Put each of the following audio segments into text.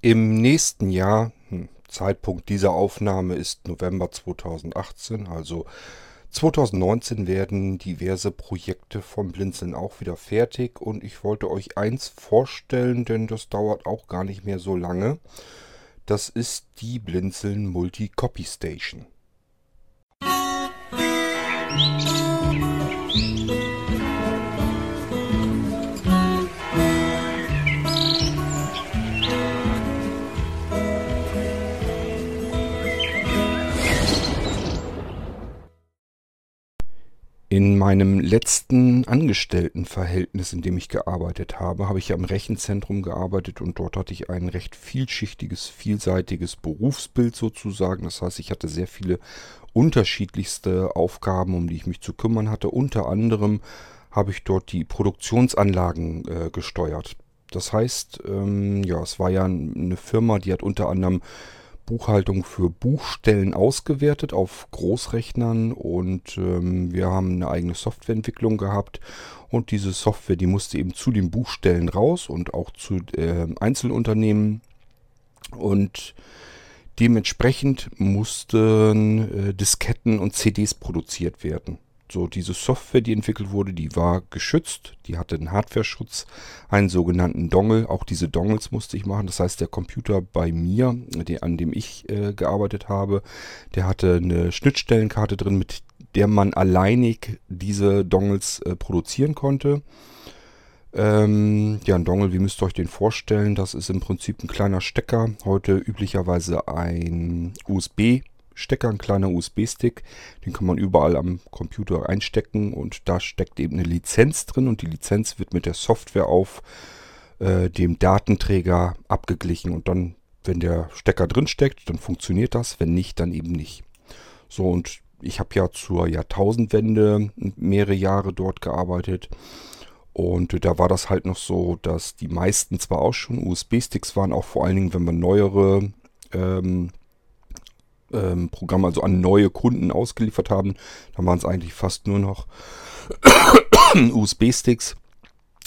Im nächsten Jahr, hm, Zeitpunkt dieser Aufnahme ist November 2018, also 2019 werden diverse Projekte vom Blinzeln auch wieder fertig und ich wollte euch eins vorstellen, denn das dauert auch gar nicht mehr so lange. Das ist die Blinzeln Multi-Copy Station. In meinem letzten Angestelltenverhältnis, in dem ich gearbeitet habe, habe ich ja im Rechenzentrum gearbeitet und dort hatte ich ein recht vielschichtiges, vielseitiges Berufsbild sozusagen. Das heißt, ich hatte sehr viele unterschiedlichste Aufgaben, um die ich mich zu kümmern hatte. Unter anderem habe ich dort die Produktionsanlagen äh, gesteuert. Das heißt, ähm, ja, es war ja eine Firma, die hat unter anderem Buchhaltung für Buchstellen ausgewertet auf Großrechnern und ähm, wir haben eine eigene Softwareentwicklung gehabt und diese Software, die musste eben zu den Buchstellen raus und auch zu äh, Einzelunternehmen und dementsprechend mussten äh, Disketten und CDs produziert werden. So, diese Software, die entwickelt wurde, die war geschützt, die hatte einen Hardware-Schutz, einen sogenannten Dongle. Auch diese Dongles musste ich machen. Das heißt, der Computer bei mir, die, an dem ich äh, gearbeitet habe, der hatte eine Schnittstellenkarte drin, mit der man alleinig diese Dongles äh, produzieren konnte. Ähm, ja, ein Dongle, wie müsst ihr euch den vorstellen? Das ist im Prinzip ein kleiner Stecker, heute üblicherweise ein USB Stecker, ein kleiner USB-Stick. Den kann man überall am Computer einstecken und da steckt eben eine Lizenz drin und die Lizenz wird mit der Software auf äh, dem Datenträger abgeglichen und dann, wenn der Stecker drin steckt, dann funktioniert das, wenn nicht, dann eben nicht. So und ich habe ja zur Jahrtausendwende mehrere Jahre dort gearbeitet. Und da war das halt noch so, dass die meisten zwar auch schon USB-Sticks waren, auch vor allen Dingen, wenn man neuere ähm, ähm, Programm also an neue Kunden ausgeliefert haben. Da waren es eigentlich fast nur noch USB-Sticks.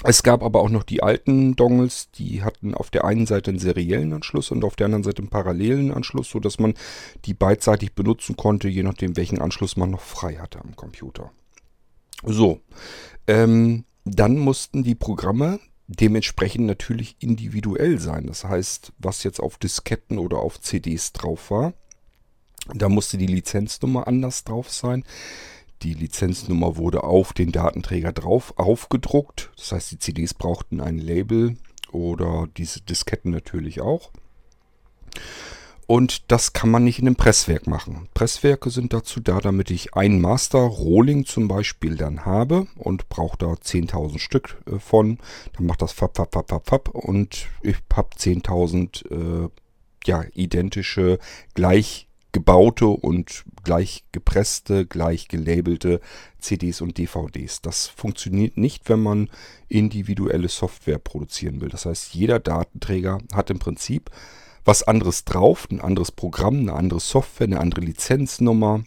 Es gab aber auch noch die alten Dongles, die hatten auf der einen Seite einen seriellen Anschluss und auf der anderen Seite einen parallelen Anschluss, sodass man die beidseitig benutzen konnte, je nachdem welchen Anschluss man noch frei hatte am Computer. So, ähm, dann mussten die Programme dementsprechend natürlich individuell sein. Das heißt, was jetzt auf Disketten oder auf CDs drauf war, da musste die Lizenznummer anders drauf sein. Die Lizenznummer wurde auf den Datenträger drauf aufgedruckt. Das heißt, die CDs brauchten ein Label oder diese Disketten natürlich auch. Und das kann man nicht in einem Presswerk machen. Presswerke sind dazu da, damit ich ein Master Rohling zum Beispiel dann habe und brauche da 10.000 Stück äh, von. Dann macht das fap, fap, fap, fap, fap und ich habe 10.000 äh, ja, identische, gleich gebaute und gleich gepresste, gleich gelabelte CDs und DVDs. Das funktioniert nicht, wenn man individuelle Software produzieren will. Das heißt, jeder Datenträger hat im Prinzip was anderes drauf, ein anderes Programm, eine andere Software, eine andere Lizenznummer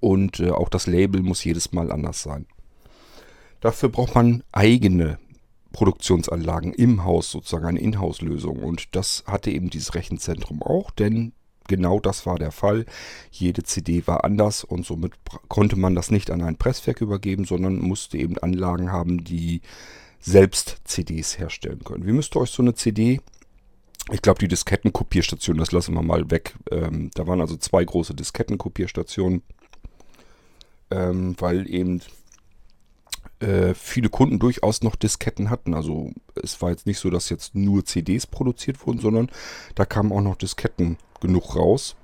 und äh, auch das Label muss jedes Mal anders sein. Dafür braucht man eigene Produktionsanlagen im Haus, sozusagen eine Inhouse-Lösung. Und das hatte eben dieses Rechenzentrum auch, denn genau das war der Fall. Jede CD war anders und somit konnte man das nicht an ein Presswerk übergeben, sondern musste eben Anlagen haben, die selbst CDs herstellen können. Wie müsst ihr euch so eine CD ich glaube, die Diskettenkopierstation, das lassen wir mal weg. Ähm, da waren also zwei große Diskettenkopierstationen, ähm, weil eben äh, viele Kunden durchaus noch Disketten hatten. Also es war jetzt nicht so, dass jetzt nur CDs produziert wurden, sondern da kamen auch noch Disketten genug raus.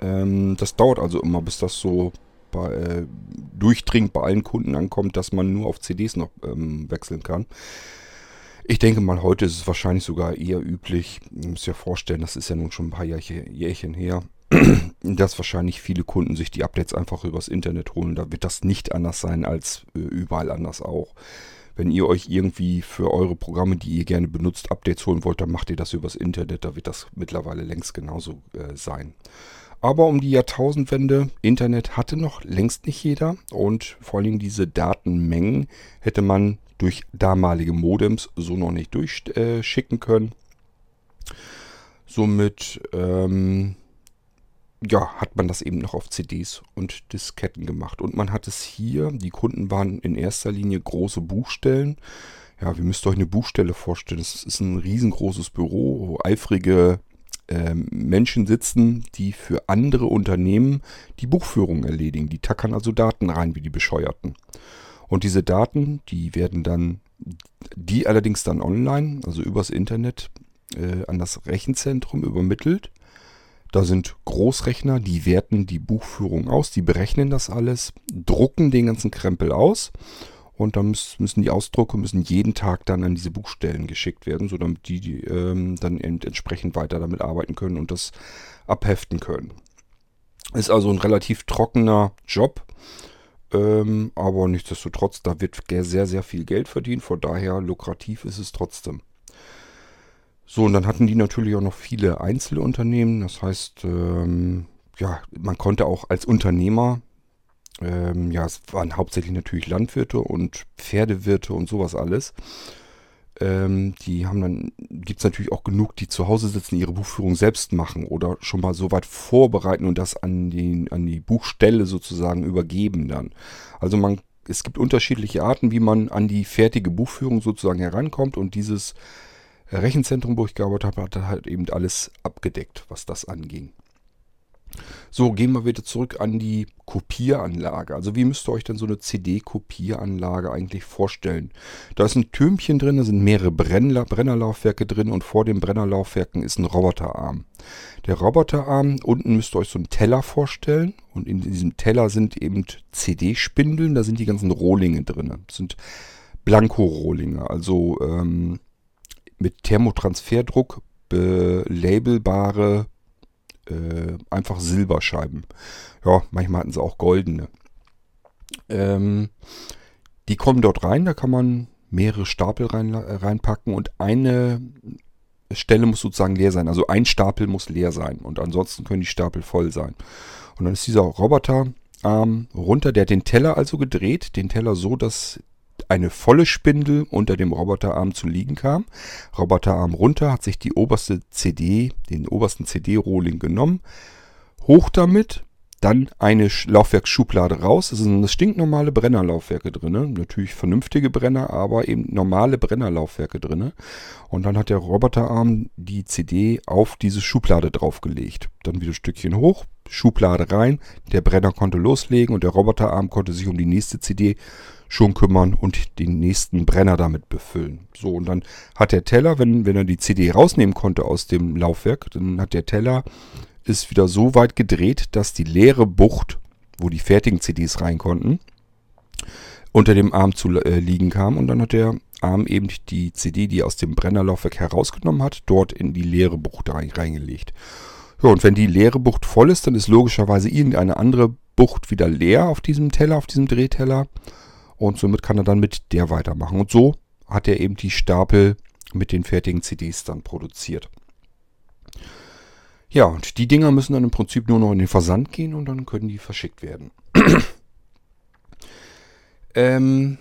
Ähm, das dauert also immer, bis das so bei, äh, durchdringend bei allen Kunden ankommt, dass man nur auf CDs noch ähm, wechseln kann. Ich denke mal, heute ist es wahrscheinlich sogar eher üblich. Ihr müsst ja vorstellen, das ist ja nun schon ein paar Jährchen, Jährchen her, dass wahrscheinlich viele Kunden sich die Updates einfach übers Internet holen. Da wird das nicht anders sein als äh, überall anders auch. Wenn ihr euch irgendwie für eure Programme, die ihr gerne benutzt, Updates holen wollt, dann macht ihr das übers Internet. Da wird das mittlerweile längst genauso äh, sein. Aber um die Jahrtausendwende, Internet hatte noch längst nicht jeder und vor allem diese Datenmengen hätte man durch damalige Modems so noch nicht durchschicken können. Somit ähm, ja, hat man das eben noch auf CDs und Disketten gemacht. Und man hat es hier, die Kunden waren in erster Linie große Buchstellen. Ja, wie müsst euch eine Buchstelle vorstellen? Es ist ein riesengroßes Büro, wo eifrige äh, Menschen sitzen, die für andere Unternehmen die Buchführung erledigen. Die tackern also Daten rein wie die Bescheuerten. Und diese Daten, die werden dann, die allerdings dann online, also übers Internet, äh, an das Rechenzentrum übermittelt. Da sind Großrechner, die werten die Buchführung aus, die berechnen das alles, drucken den ganzen Krempel aus und dann müssen die Ausdrucke müssen jeden Tag dann an diese Buchstellen geschickt werden, so damit die, die ähm, dann entsprechend weiter damit arbeiten können und das abheften können. Ist also ein relativ trockener Job, ähm, aber nichtsdestotrotz, da wird sehr, sehr viel Geld verdient, von daher lukrativ ist es trotzdem. So, und dann hatten die natürlich auch noch viele Einzelunternehmen. Das heißt, ähm, ja, man konnte auch als Unternehmer, ähm, ja, es waren hauptsächlich natürlich Landwirte und Pferdewirte und sowas alles. Ähm, die haben dann, gibt es natürlich auch genug, die zu Hause sitzen, ihre Buchführung selbst machen oder schon mal so weit vorbereiten und das an die, an die Buchstelle sozusagen übergeben dann. Also man, es gibt unterschiedliche Arten, wie man an die fertige Buchführung sozusagen herankommt und dieses Rechenzentrum, wo ich gearbeitet habe, hat halt eben alles abgedeckt, was das anging. So, gehen wir wieder zurück an die Kopieranlage. Also wie müsst ihr euch denn so eine CD-Kopieranlage eigentlich vorstellen? Da ist ein Türmchen drin, da sind mehrere Brenner, Brennerlaufwerke drin und vor den Brennerlaufwerken ist ein Roboterarm. Der Roboterarm, unten müsst ihr euch so einen Teller vorstellen und in diesem Teller sind eben CD-Spindeln, da sind die ganzen Rohlinge drin. Das sind Blanko-Rohlinge, also ähm, mit Thermotransferdruck belabelbare äh, einfach Silberscheiben. Ja, manchmal hatten sie auch goldene. Ähm, die kommen dort rein, da kann man mehrere Stapel rein, reinpacken und eine Stelle muss sozusagen leer sein. Also ein Stapel muss leer sein und ansonsten können die Stapel voll sein. Und dann ist dieser Roboterarm runter, der hat den Teller also gedreht, den Teller so, dass eine volle Spindel unter dem Roboterarm zu liegen kam. Roboterarm runter, hat sich die oberste CD, den obersten CD-Rohling genommen, hoch damit, dann eine Laufwerksschublade raus. Es sind stinknormale Brennerlaufwerke drin. Natürlich vernünftige Brenner, aber eben normale Brennerlaufwerke drin. Und dann hat der Roboterarm die CD auf diese Schublade draufgelegt. Dann wieder ein Stückchen hoch, Schublade rein. Der Brenner konnte loslegen und der Roboterarm konnte sich um die nächste CD schon kümmern und den nächsten Brenner damit befüllen. So, und dann hat der Teller, wenn, wenn er die CD rausnehmen konnte aus dem Laufwerk, dann hat der Teller ist wieder so weit gedreht, dass die leere Bucht, wo die fertigen CDs rein konnten, unter dem Arm zu äh, liegen kam. Und dann hat der Arm eben die CD, die aus dem Brennerlaufwerk herausgenommen hat, dort in die leere Bucht rein, reingelegt. Ja, und wenn die leere Bucht voll ist, dann ist logischerweise irgendeine andere Bucht wieder leer auf diesem Teller, auf diesem Drehteller. Und somit kann er dann mit der weitermachen. Und so hat er eben die Stapel mit den fertigen CDs dann produziert. Ja, und die Dinger müssen dann im Prinzip nur noch in den Versand gehen und dann können die verschickt werden. ähm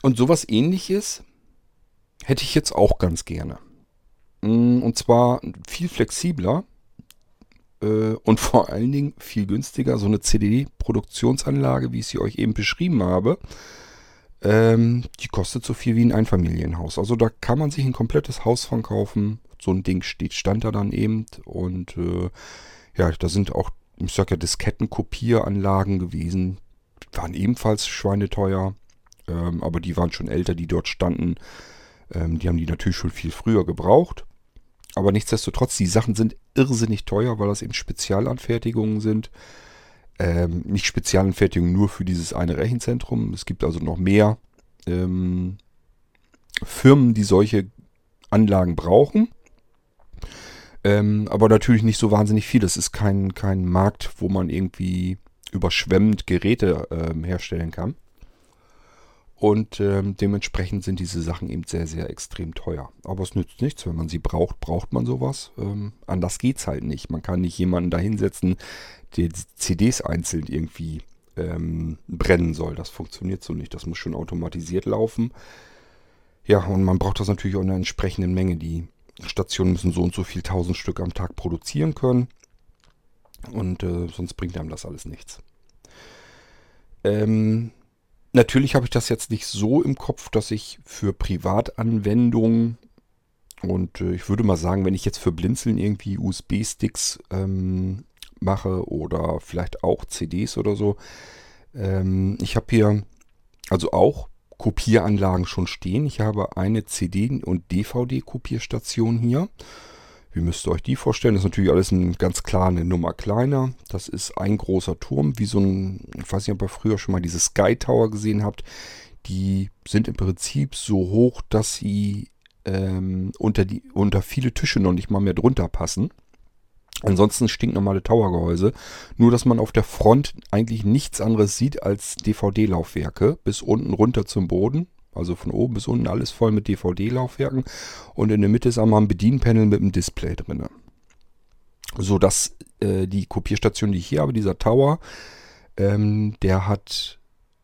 und sowas ähnliches hätte ich jetzt auch ganz gerne. Mm, und zwar viel flexibler äh, und vor allen Dingen viel günstiger. So eine CD-Produktionsanlage, wie ich sie euch eben beschrieben habe, ähm, die kostet so viel wie ein Einfamilienhaus. Also da kann man sich ein komplettes Haus von kaufen so ein Ding steht, stand da dann eben. Und äh, ja, da sind auch, ich sag ja, Diskettenkopieranlagen gewesen. Waren ebenfalls schweineteuer. Ähm, aber die waren schon älter, die dort standen. Ähm, die haben die natürlich schon viel früher gebraucht. Aber nichtsdestotrotz, die Sachen sind irrsinnig teuer, weil das eben Spezialanfertigungen sind. Ähm, nicht Spezialanfertigungen nur für dieses eine Rechenzentrum. Es gibt also noch mehr ähm, Firmen, die solche Anlagen brauchen. Ähm, aber natürlich nicht so wahnsinnig viel. Das ist kein, kein Markt, wo man irgendwie überschwemmend Geräte ähm, herstellen kann. Und ähm, dementsprechend sind diese Sachen eben sehr, sehr extrem teuer. Aber es nützt nichts. Wenn man sie braucht, braucht man sowas. Ähm, anders es halt nicht. Man kann nicht jemanden da hinsetzen, der CDs einzeln irgendwie ähm, brennen soll. Das funktioniert so nicht. Das muss schon automatisiert laufen. Ja, und man braucht das natürlich auch in einer entsprechenden Menge. Die Stationen müssen so und so viel tausend Stück am Tag produzieren können. Und äh, sonst bringt einem das alles nichts. Ähm, natürlich habe ich das jetzt nicht so im Kopf, dass ich für Privatanwendungen und äh, ich würde mal sagen, wenn ich jetzt für Blinzeln irgendwie USB-Sticks ähm, mache oder vielleicht auch CDs oder so, ähm, ich habe hier also auch Kopieranlagen schon stehen. Ich habe eine CD- und DVD-Kopierstation hier. Wie müsst ihr euch die vorstellen? Das ist natürlich alles ein, ganz klar eine Nummer kleiner. Das ist ein großer Turm, wie so ein, ich weiß nicht, ob ihr früher schon mal diese Sky Tower gesehen habt. Die sind im Prinzip so hoch, dass sie ähm, unter, die, unter viele Tische noch nicht mal mehr drunter passen. Ansonsten stinknormale Towergehäuse. Nur, dass man auf der Front eigentlich nichts anderes sieht als DVD-Laufwerke. Bis unten runter zum Boden. Also von oben bis unten alles voll mit DVD-Laufwerken. Und in der Mitte ist einmal ein Bedienpanel mit einem Display drin. So dass äh, die Kopierstation, die ich hier habe, dieser Tower, ähm, der hat,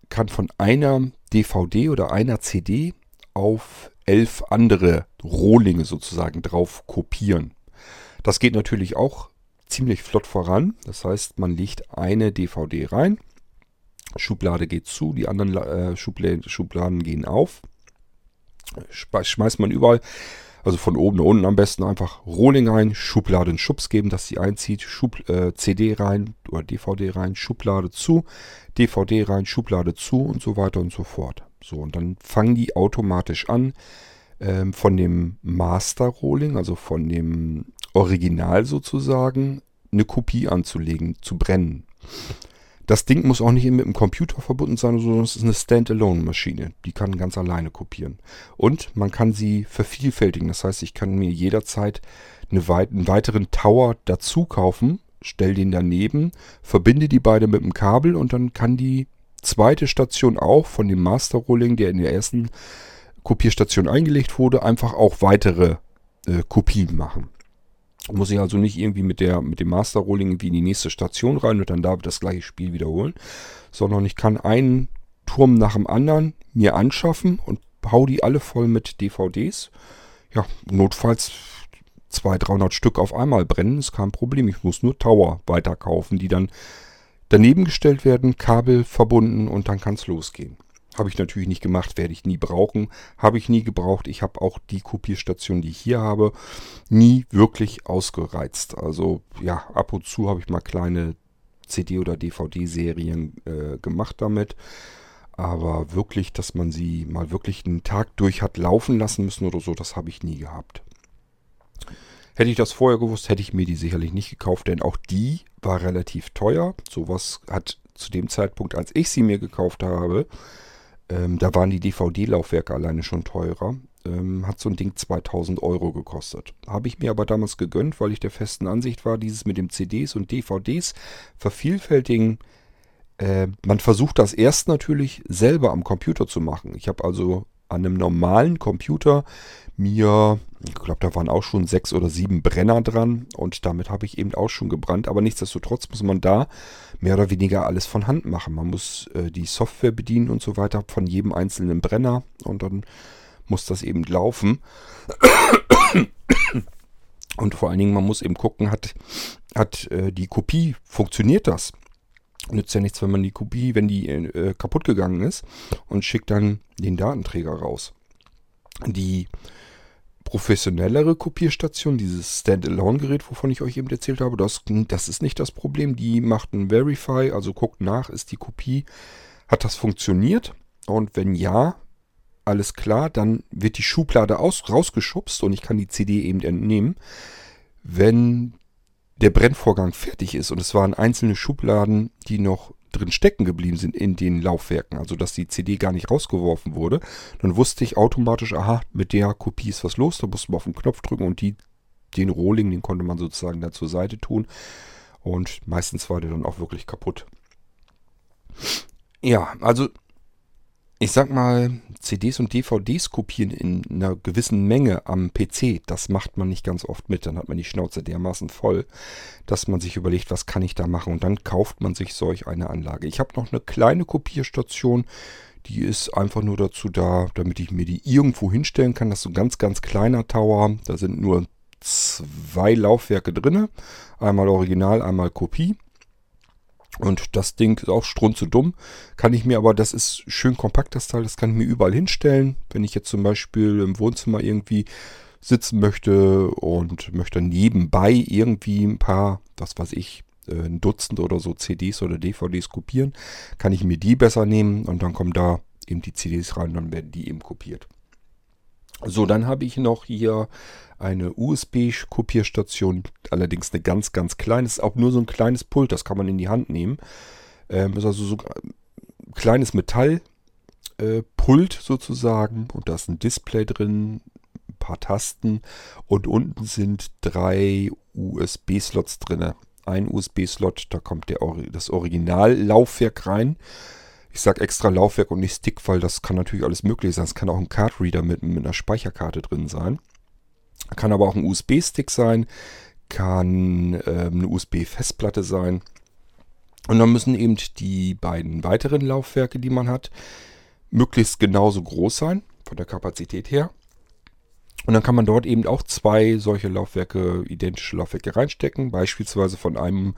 kann von einer DVD oder einer CD auf elf andere Rohlinge sozusagen drauf kopieren. Das geht natürlich auch ziemlich flott voran. Das heißt, man legt eine DVD rein, Schublade geht zu, die anderen äh, Schubladen gehen auf. Schmeißt man überall, also von oben nach unten am besten einfach Rohling ein, Schublade einen Schubs geben, dass sie einzieht, Schub, äh, CD rein oder DVD rein, Schublade zu, DVD rein, Schublade zu und so weiter und so fort. So, und dann fangen die automatisch an, ähm, von dem Master Rolling, also von dem Original sozusagen, eine Kopie anzulegen, zu brennen. Das Ding muss auch nicht mit dem Computer verbunden sein, sondern es ist eine Standalone-Maschine. Die kann ganz alleine kopieren. Und man kann sie vervielfältigen. Das heißt, ich kann mir jederzeit eine weit einen weiteren Tower dazu kaufen, stelle den daneben, verbinde die beide mit dem Kabel und dann kann die zweite Station auch von dem Master Rolling, der in der ersten Kopierstation eingelegt wurde, einfach auch weitere äh, Kopien machen. Muss ich also nicht irgendwie mit, der, mit dem Master Rolling irgendwie in die nächste Station rein und dann da das gleiche Spiel wiederholen, sondern ich kann einen Turm nach dem anderen mir anschaffen und hau die alle voll mit DVDs. Ja, notfalls 200, 300 Stück auf einmal brennen, ist kein Problem. Ich muss nur Tower weiterkaufen, die dann daneben gestellt werden, Kabel verbunden und dann kann es losgehen. Habe ich natürlich nicht gemacht, werde ich nie brauchen. Habe ich nie gebraucht. Ich habe auch die Kopierstation, die ich hier habe, nie wirklich ausgereizt. Also ja, ab und zu habe ich mal kleine CD- oder DVD-Serien äh, gemacht damit. Aber wirklich, dass man sie mal wirklich einen Tag durch hat laufen lassen müssen oder so, das habe ich nie gehabt. Hätte ich das vorher gewusst, hätte ich mir die sicherlich nicht gekauft, denn auch die war relativ teuer. Sowas hat zu dem Zeitpunkt, als ich sie mir gekauft habe, ähm, da waren die DVD-Laufwerke alleine schon teurer. Ähm, hat so ein Ding 2000 Euro gekostet. Habe ich mir aber damals gegönnt, weil ich der festen Ansicht war, dieses mit dem CDs und DVDs vervielfältigen. Äh, man versucht das erst natürlich selber am Computer zu machen. Ich habe also an einem normalen Computer mir, ich glaube, da waren auch schon sechs oder sieben Brenner dran und damit habe ich eben auch schon gebrannt. Aber nichtsdestotrotz muss man da mehr oder weniger alles von Hand machen. Man muss äh, die Software bedienen und so weiter von jedem einzelnen Brenner und dann muss das eben laufen. Und vor allen Dingen, man muss eben gucken, hat, hat äh, die Kopie, funktioniert das? Nützt ja nichts, wenn man die Kopie, wenn die äh, kaputt gegangen ist und schickt dann den Datenträger raus. Die professionellere Kopierstation, dieses Standalone-Gerät, wovon ich euch eben erzählt habe, das, das ist nicht das Problem. Die macht ein Verify, also guckt nach, ist die Kopie, hat das funktioniert? Und wenn ja, alles klar, dann wird die Schublade aus, rausgeschubst und ich kann die CD eben entnehmen. Wenn der Brennvorgang fertig ist und es waren einzelne Schubladen, die noch drin stecken geblieben sind in den Laufwerken, also dass die CD gar nicht rausgeworfen wurde, dann wusste ich automatisch, aha, mit der Kopie ist was los, da musste man auf den Knopf drücken und die, den Rohling, den konnte man sozusagen da zur Seite tun und meistens war der dann auch wirklich kaputt. Ja, also ich sag mal, CDs und DVDs kopieren in einer gewissen Menge am PC, das macht man nicht ganz oft mit. Dann hat man die Schnauze dermaßen voll, dass man sich überlegt, was kann ich da machen? Und dann kauft man sich solch eine Anlage. Ich habe noch eine kleine Kopierstation, die ist einfach nur dazu da, damit ich mir die irgendwo hinstellen kann. Das ist so ein ganz, ganz kleiner Tower. Da sind nur zwei Laufwerke drin. Einmal Original, einmal Kopie. Und das Ding ist auch strunze-dumm. Kann ich mir aber, das ist schön kompakt, das Teil, das kann ich mir überall hinstellen. Wenn ich jetzt zum Beispiel im Wohnzimmer irgendwie sitzen möchte und möchte nebenbei irgendwie ein paar, was weiß ich, äh, ein Dutzend oder so CDs oder DVDs kopieren, kann ich mir die besser nehmen und dann kommen da eben die CDs rein dann werden die eben kopiert. So, dann habe ich noch hier eine USB-Kopierstation, allerdings eine ganz, ganz kleine. Ist auch nur so ein kleines Pult, das kann man in die Hand nehmen. Ähm, ist also so ein kleines Metallpult äh, sozusagen und da ist ein Display drin, ein paar Tasten und unten sind drei USB-Slots drin. Ein USB-Slot, da kommt der, das Originallaufwerk rein. Ich sage extra Laufwerk und nicht Stick, weil das kann natürlich alles möglich sein. Es kann auch ein Card Reader mit, mit einer Speicherkarte drin sein. Kann aber auch ein USB-Stick sein, kann ähm, eine USB-Festplatte sein. Und dann müssen eben die beiden weiteren Laufwerke, die man hat, möglichst genauso groß sein, von der Kapazität her. Und dann kann man dort eben auch zwei solche Laufwerke, identische Laufwerke reinstecken, beispielsweise von einem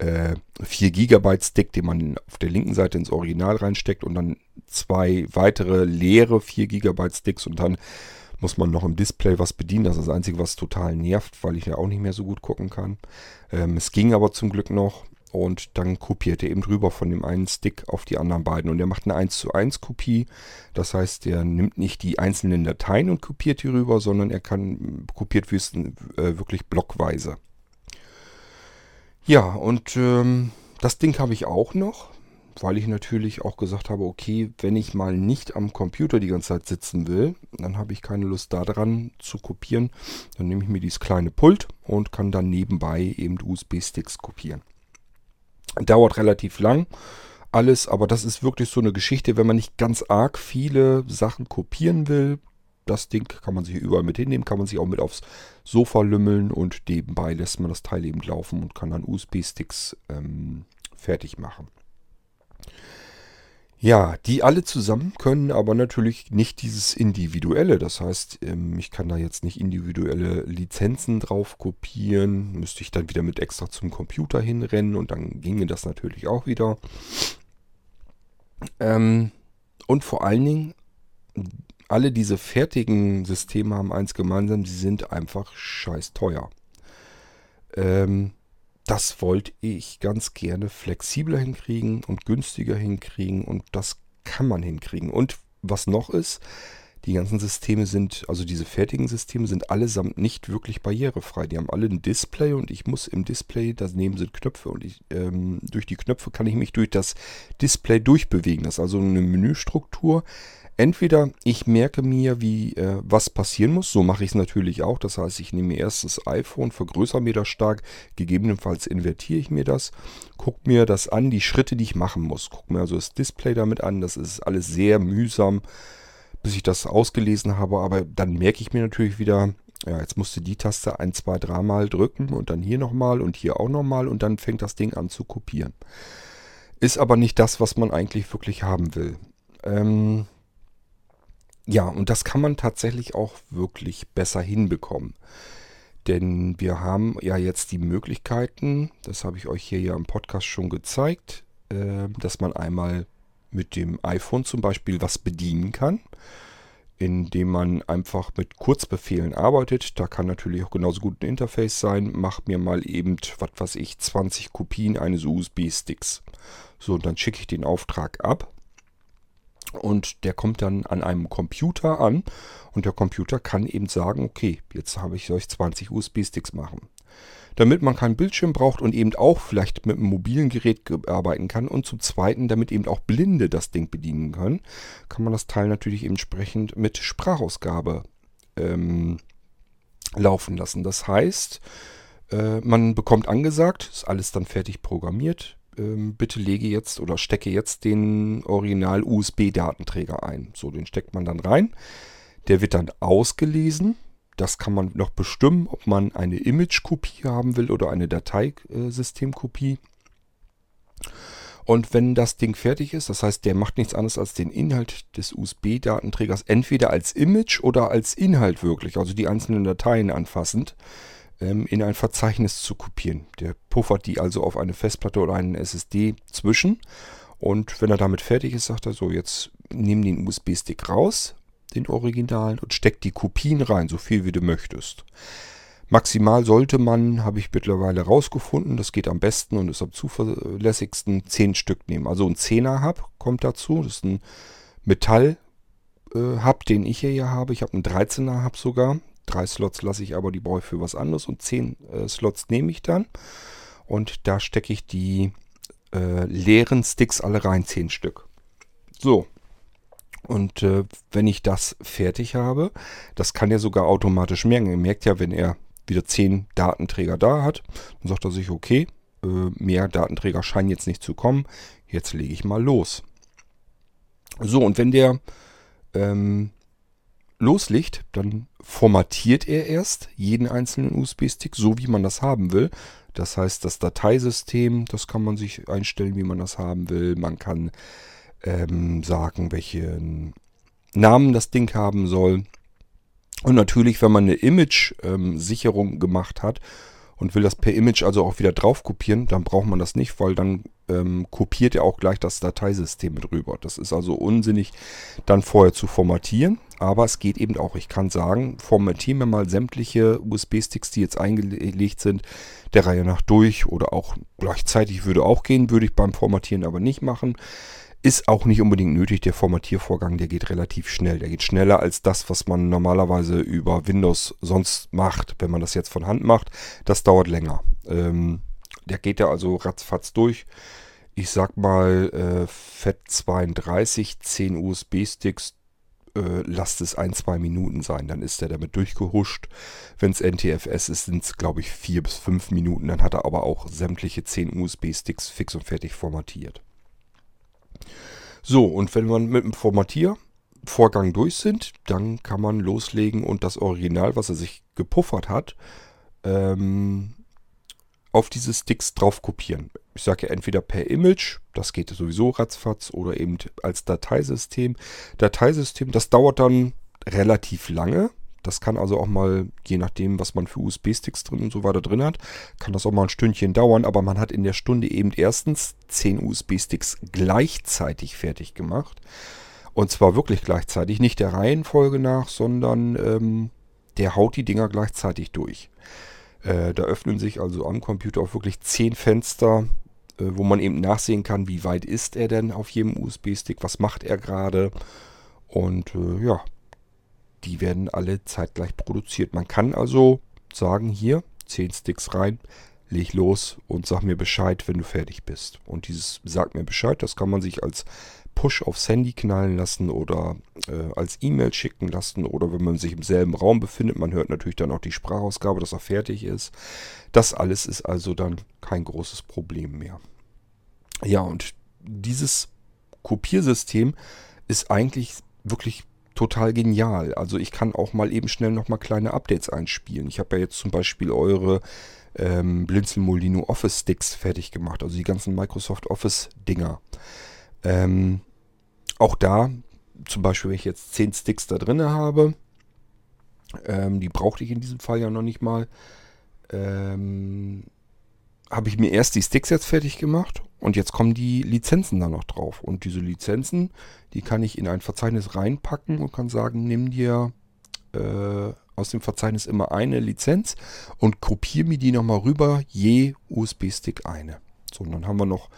äh, 4 GB Stick, den man auf der linken Seite ins Original reinsteckt und dann zwei weitere leere 4 GB Sticks und dann muss man noch im Display was bedienen. Das ist das Einzige, was total nervt, weil ich ja auch nicht mehr so gut gucken kann. Ähm, es ging aber zum Glück noch. Und dann kopiert er eben drüber von dem einen Stick auf die anderen beiden. Und er macht eine 1 zu 1 Kopie. Das heißt, er nimmt nicht die einzelnen Dateien und kopiert die rüber, sondern er kann kopiert äh, wirklich blockweise. Ja, und ähm, das Ding habe ich auch noch weil ich natürlich auch gesagt habe, okay, wenn ich mal nicht am Computer die ganze Zeit sitzen will, dann habe ich keine Lust daran zu kopieren. Dann nehme ich mir dieses kleine Pult und kann dann nebenbei eben USB-Sticks kopieren. Dauert relativ lang alles, aber das ist wirklich so eine Geschichte, wenn man nicht ganz arg viele Sachen kopieren will. Das Ding kann man sich überall mit hinnehmen, kann man sich auch mit aufs Sofa lümmeln und nebenbei lässt man das Teil eben laufen und kann dann USB-Sticks ähm, fertig machen. Ja, die alle zusammen können aber natürlich nicht dieses individuelle. Das heißt, ähm, ich kann da jetzt nicht individuelle Lizenzen drauf kopieren. Müsste ich dann wieder mit extra zum Computer hinrennen und dann ginge das natürlich auch wieder. Ähm, und vor allen Dingen, alle diese fertigen Systeme haben eins gemeinsam, sie sind einfach scheiß teuer. Ähm, das wollte ich ganz gerne flexibler hinkriegen und günstiger hinkriegen und das kann man hinkriegen. Und was noch ist, die ganzen Systeme sind, also diese fertigen Systeme sind allesamt nicht wirklich barrierefrei. Die haben alle ein Display und ich muss im Display, daneben sind Knöpfe und ich, ähm, durch die Knöpfe kann ich mich durch das Display durchbewegen. Das ist also eine Menüstruktur, Entweder ich merke mir, wie äh, was passieren muss, so mache ich es natürlich auch. Das heißt, ich nehme erst das iPhone, vergrößere mir das stark, gegebenenfalls invertiere ich mir das, gucke mir das an, die Schritte, die ich machen muss. Gucke mir also das Display damit an, das ist alles sehr mühsam, bis ich das ausgelesen habe, aber dann merke ich mir natürlich wieder, ja, jetzt musst du die Taste ein, zwei, dreimal drücken und dann hier nochmal und hier auch nochmal und dann fängt das Ding an zu kopieren. Ist aber nicht das, was man eigentlich wirklich haben will. Ähm, ja, und das kann man tatsächlich auch wirklich besser hinbekommen. Denn wir haben ja jetzt die Möglichkeiten, das habe ich euch hier ja im Podcast schon gezeigt, äh, dass man einmal mit dem iPhone zum Beispiel was bedienen kann, indem man einfach mit Kurzbefehlen arbeitet. Da kann natürlich auch genauso gut ein Interface sein. Macht mir mal eben, was weiß ich, 20 Kopien eines USB-Sticks. So, und dann schicke ich den Auftrag ab und der kommt dann an einem Computer an und der Computer kann eben sagen, okay, jetzt habe ich euch 20 USB-Sticks machen. Damit man keinen Bildschirm braucht und eben auch vielleicht mit einem mobilen Gerät arbeiten kann und zum Zweiten, damit eben auch Blinde das Ding bedienen können, kann man das Teil natürlich entsprechend mit Sprachausgabe ähm, laufen lassen. Das heißt, äh, man bekommt angesagt, ist alles dann fertig programmiert, ähm, bitte lege jetzt oder stecke jetzt den Original-USB-Datenträger ein. So, den steckt man dann rein. Der wird dann ausgelesen. Das kann man noch bestimmen, ob man eine Image-Kopie haben will oder eine Dateisystemkopie. Und wenn das Ding fertig ist, das heißt, der macht nichts anderes als den Inhalt des USB-Datenträgers entweder als Image oder als Inhalt wirklich, also die einzelnen Dateien anfassend, in ein Verzeichnis zu kopieren. Der puffert die also auf eine Festplatte oder einen SSD zwischen. Und wenn er damit fertig ist, sagt er so, jetzt nimm den USB-Stick raus, den Originalen, und steck die Kopien rein, so viel wie du möchtest. Maximal sollte man, habe ich mittlerweile rausgefunden, das geht am besten und ist am zuverlässigsten, 10 Stück nehmen. Also ein 10er Hub kommt dazu, das ist ein Metall äh, Hub, den ich hier habe. Ich habe einen 13er Hub sogar. Drei Slots lasse ich aber, die brauche ich für was anderes und 10 äh, Slots nehme ich dann. Und da stecke ich die äh, leeren Sticks alle rein, 10 Stück. So, und äh, wenn ich das fertig habe, das kann er sogar automatisch merken. Er merkt ja, wenn er wieder 10 Datenträger da hat, dann sagt er sich, okay, äh, mehr Datenträger scheinen jetzt nicht zu kommen, jetzt lege ich mal los. So, und wenn der ähm, loslegt, dann formatiert er erst jeden einzelnen USB-Stick, so wie man das haben will. Das heißt, das Dateisystem, das kann man sich einstellen, wie man das haben will. Man kann ähm, sagen, welchen Namen das Ding haben soll. Und natürlich, wenn man eine Image-Sicherung ähm, gemacht hat und will das per Image also auch wieder drauf kopieren, dann braucht man das nicht, weil dann ähm, kopiert er auch gleich das Dateisystem mit rüber. Das ist also unsinnig, dann vorher zu formatieren. Aber es geht eben auch. Ich kann sagen, formatieren wir mal sämtliche USB-Sticks, die jetzt eingelegt sind, der Reihe nach durch oder auch gleichzeitig würde auch gehen, würde ich beim Formatieren aber nicht machen. Ist auch nicht unbedingt nötig. Der Formatiervorgang, der geht relativ schnell. Der geht schneller als das, was man normalerweise über Windows sonst macht. Wenn man das jetzt von Hand macht, das dauert länger. Ähm, der geht ja also ratzfatz durch. Ich sag mal, äh, FAT32, 10 USB-Sticks, äh, lasst es ein, zwei Minuten sein. Dann ist er damit durchgehuscht. Wenn es NTFS ist, sind es, glaube ich, vier bis fünf Minuten. Dann hat er aber auch sämtliche 10 USB-Sticks fix und fertig formatiert. So, und wenn man mit dem Formatiervorgang durch sind, dann kann man loslegen und das Original, was er sich gepuffert hat, ähm, auf diese Sticks drauf kopieren. Ich sage ja entweder per Image, das geht sowieso ratzfatz, oder eben als Dateisystem. Dateisystem, das dauert dann relativ lange. Das kann also auch mal, je nachdem, was man für USB-Sticks drin und so weiter drin hat, kann das auch mal ein Stündchen dauern. Aber man hat in der Stunde eben erstens 10 USB-Sticks gleichzeitig fertig gemacht. Und zwar wirklich gleichzeitig, nicht der Reihenfolge nach, sondern ähm, der haut die Dinger gleichzeitig durch. Äh, da öffnen sich also am Computer auch wirklich 10 Fenster, äh, wo man eben nachsehen kann, wie weit ist er denn auf jedem USB-Stick, was macht er gerade. Und äh, ja, die werden alle zeitgleich produziert. Man kann also sagen, hier 10 Sticks rein, leg los und sag mir Bescheid, wenn du fertig bist. Und dieses Sag mir Bescheid, das kann man sich als Push aufs Handy knallen lassen oder äh, als E-Mail schicken lassen oder wenn man sich im selben Raum befindet, man hört natürlich dann auch die Sprachausgabe, dass er fertig ist. Das alles ist also dann kein großes Problem mehr. Ja, und dieses Kopiersystem ist eigentlich wirklich total genial. Also ich kann auch mal eben schnell nochmal kleine Updates einspielen. Ich habe ja jetzt zum Beispiel eure ähm, Blinzel Molino Office Sticks fertig gemacht, also die ganzen Microsoft Office Dinger. Ähm, auch da, zum Beispiel, wenn ich jetzt 10 Sticks da drin habe, ähm, die brauchte ich in diesem Fall ja noch nicht mal, ähm, habe ich mir erst die Sticks jetzt fertig gemacht und jetzt kommen die Lizenzen da noch drauf. Und diese Lizenzen, die kann ich in ein Verzeichnis reinpacken und kann sagen, nimm dir äh, aus dem Verzeichnis immer eine Lizenz und kopiere mir die nochmal rüber, je USB-Stick eine. So, und dann haben wir noch,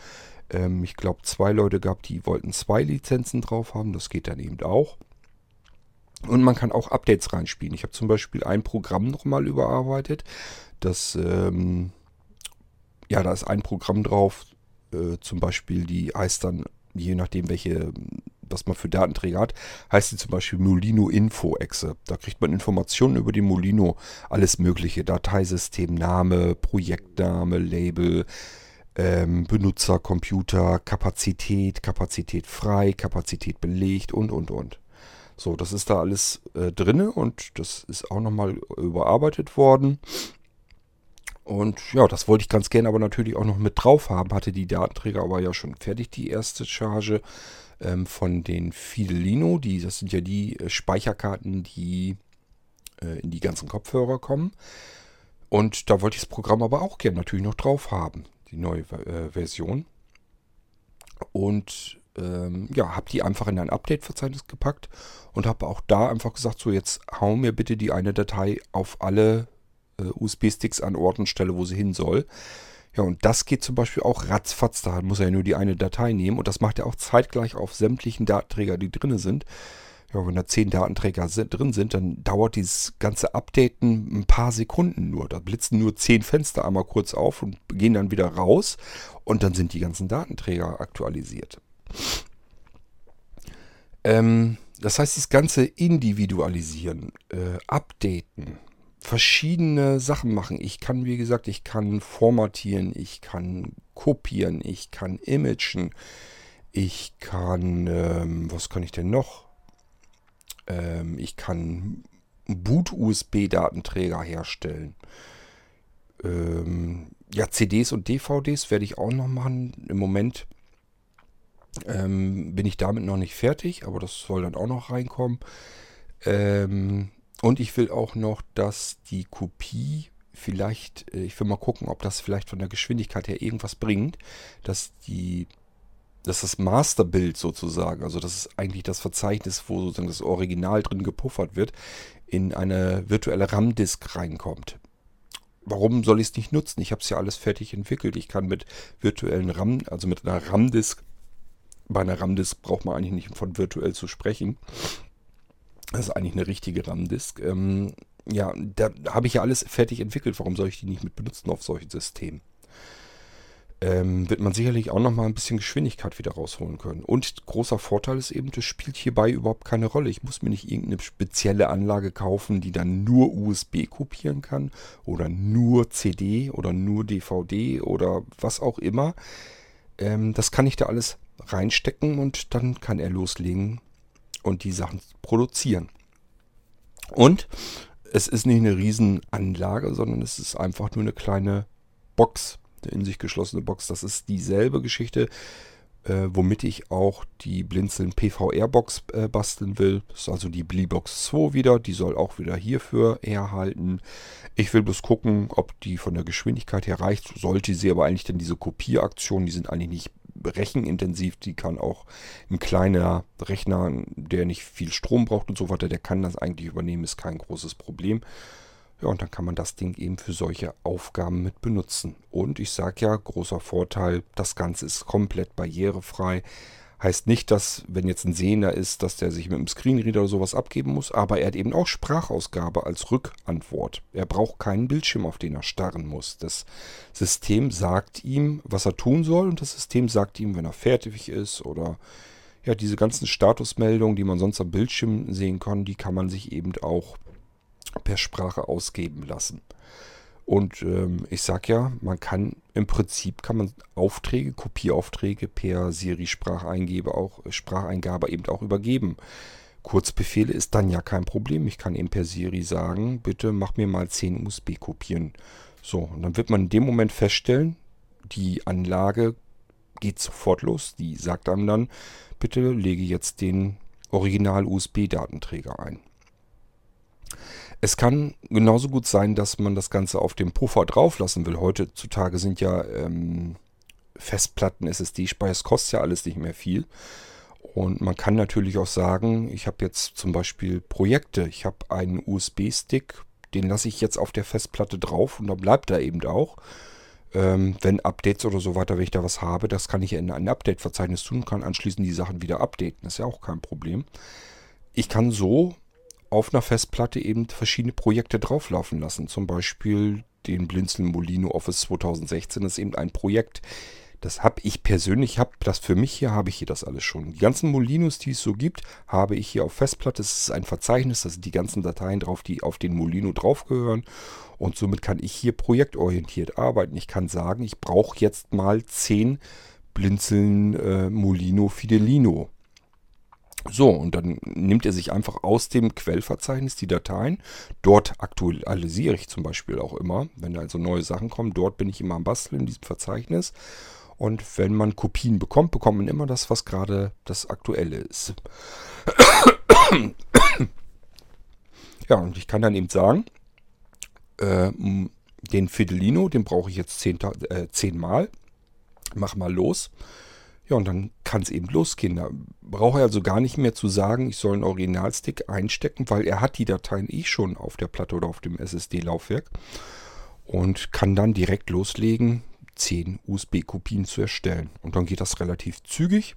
ähm, ich glaube, zwei Leute gehabt, die wollten zwei Lizenzen drauf haben. Das geht dann eben auch. Und man kann auch Updates reinspielen. Ich habe zum Beispiel ein Programm nochmal überarbeitet. Das ähm, ja, da ist ein Programm drauf, äh, zum Beispiel, die heißt dann, je nachdem, welche, was man für Datenträger hat, heißt die zum Beispiel Molino Info Exe. Da kriegt man Informationen über die Molino, alles mögliche, Dateisystem, Name, Projektname, Label, ähm, Benutzer, Computer, Kapazität, Kapazität frei, Kapazität belegt und, und, und. So, das ist da alles äh, drin und das ist auch nochmal überarbeitet worden. Und ja, das wollte ich ganz gerne aber natürlich auch noch mit drauf haben. Hatte die Datenträger aber ja schon fertig, die erste Charge ähm, von den Fidelino. Die, das sind ja die äh, Speicherkarten, die äh, in die ganzen Kopfhörer kommen. Und da wollte ich das Programm aber auch gerne natürlich noch drauf haben, die neue äh, Version. Und ähm, ja, habe die einfach in ein Update-Verzeichnis gepackt und habe auch da einfach gesagt, so jetzt hau mir bitte die eine Datei auf alle äh, USB-Sticks an Ort und Stelle, wo sie hin soll. Ja, und das geht zum Beispiel auch ratzfatz. Da muss er ja nur die eine Datei nehmen. Und das macht er auch zeitgleich auf sämtlichen Datenträger, die drin sind. Ja, wenn da zehn Datenträger drin sind, dann dauert dieses ganze Updaten ein paar Sekunden nur. Da blitzen nur zehn Fenster einmal kurz auf und gehen dann wieder raus. Und dann sind die ganzen Datenträger aktualisiert. Ähm, das heißt, das ganze Individualisieren, äh, Updaten, verschiedene Sachen machen. Ich kann, wie gesagt, ich kann formatieren, ich kann kopieren, ich kann imagen, ich kann, ähm, was kann ich denn noch? Ähm, ich kann Boot-USB-Datenträger herstellen. Ähm, ja, CDs und DVDs werde ich auch noch machen. Im Moment ähm, bin ich damit noch nicht fertig, aber das soll dann auch noch reinkommen. Ähm, und ich will auch noch, dass die Kopie vielleicht, äh, ich will mal gucken, ob das vielleicht von der Geschwindigkeit her irgendwas bringt, dass die, dass das Masterbild sozusagen, also das ist eigentlich das Verzeichnis, wo sozusagen das Original drin gepuffert wird, in eine virtuelle RAM-Disk reinkommt. Warum soll ich es nicht nutzen? Ich habe es ja alles fertig entwickelt. Ich kann mit virtuellen RAM, also mit einer RAM-Disk, bei einer RAM-Disk braucht man eigentlich nicht von virtuell zu sprechen. Das ist eigentlich eine richtige RAM-Disk. Ähm, ja, da habe ich ja alles fertig entwickelt. Warum soll ich die nicht mit benutzen auf solchen Systemen? Ähm, wird man sicherlich auch nochmal ein bisschen Geschwindigkeit wieder rausholen können. Und großer Vorteil ist eben, das spielt hierbei überhaupt keine Rolle. Ich muss mir nicht irgendeine spezielle Anlage kaufen, die dann nur USB kopieren kann oder nur CD oder nur DVD oder was auch immer. Ähm, das kann ich da alles reinstecken und dann kann er loslegen und die Sachen produzieren. Und es ist nicht eine Riesenanlage, sondern es ist einfach nur eine kleine Box, eine in sich geschlossene Box. Das ist dieselbe Geschichte, äh, womit ich auch die Blinzeln PVR-Box äh, basteln will. Das ist also die Bleebox 2 wieder. Die soll auch wieder hierfür herhalten. Ich will bloß gucken, ob die von der Geschwindigkeit her reicht. Sollte sie aber eigentlich dann diese Kopieraktion, die sind eigentlich nicht rechenintensiv. Die kann auch ein kleiner Rechner, der nicht viel Strom braucht und so weiter, der kann das eigentlich übernehmen, ist kein großes Problem. Ja, und dann kann man das Ding eben für solche Aufgaben mit benutzen. Und ich sage ja, großer Vorteil, das Ganze ist komplett barrierefrei. Heißt nicht, dass, wenn jetzt ein Sehender ist, dass der sich mit dem Screenreader oder sowas abgeben muss, aber er hat eben auch Sprachausgabe als Rückantwort. Er braucht keinen Bildschirm, auf den er starren muss. Das System sagt ihm, was er tun soll und das System sagt ihm, wenn er fertig ist oder ja, diese ganzen Statusmeldungen, die man sonst am Bildschirm sehen kann, die kann man sich eben auch per Sprache ausgeben lassen. Und ähm, ich sag ja, man kann im Prinzip kann man Aufträge, Kopieraufträge per Siri-Spracheingabe auch Spracheingabe eben auch übergeben. Kurzbefehle ist dann ja kein Problem. Ich kann eben per Siri sagen, bitte mach mir mal 10 USB-Kopien. So, und dann wird man in dem Moment feststellen, die Anlage geht sofort los. Die sagt einem dann, bitte lege jetzt den Original-USB-Datenträger ein. Es kann genauso gut sein, dass man das Ganze auf dem Puffer drauflassen will. Heutzutage sind ja ähm, Festplatten, SSD-Speicher, kostet ja alles nicht mehr viel. Und man kann natürlich auch sagen, ich habe jetzt zum Beispiel Projekte. Ich habe einen USB-Stick, den lasse ich jetzt auf der Festplatte drauf und da bleibt er eben auch. Ähm, wenn Updates oder so weiter, wenn ich da was habe, das kann ich in ein Update-Verzeichnis tun, kann anschließend die Sachen wieder updaten. Das ist ja auch kein Problem. Ich kann so auf einer Festplatte eben verschiedene Projekte drauflaufen lassen. Zum Beispiel den Blinzeln Molino Office 2016 das ist eben ein Projekt. Das habe ich persönlich, habe das für mich hier, habe ich hier das alles schon. Die ganzen Molinos, die es so gibt, habe ich hier auf Festplatte. Es ist ein Verzeichnis, da sind die ganzen Dateien drauf, die auf den Molino draufgehören. Und somit kann ich hier projektorientiert arbeiten. Ich kann sagen, ich brauche jetzt mal 10 Blinzeln äh, Molino Fidelino. So, und dann nimmt er sich einfach aus dem Quellverzeichnis die Dateien. Dort aktualisiere ich zum Beispiel auch immer, wenn also neue Sachen kommen. Dort bin ich immer am Basteln in diesem Verzeichnis. Und wenn man Kopien bekommt, bekommt man immer das, was gerade das Aktuelle ist. ja, und ich kann dann eben sagen, äh, den Fidelino, den brauche ich jetzt zehnmal. Äh, zehnmal. Mach mal los. Ja, und dann kann es eben losgehen. Da brauche er also gar nicht mehr zu sagen, ich soll einen Originalstick einstecken, weil er hat die Dateien eh schon auf der Platte oder auf dem SSD-Laufwerk und kann dann direkt loslegen, 10 USB-Kopien zu erstellen. Und dann geht das relativ zügig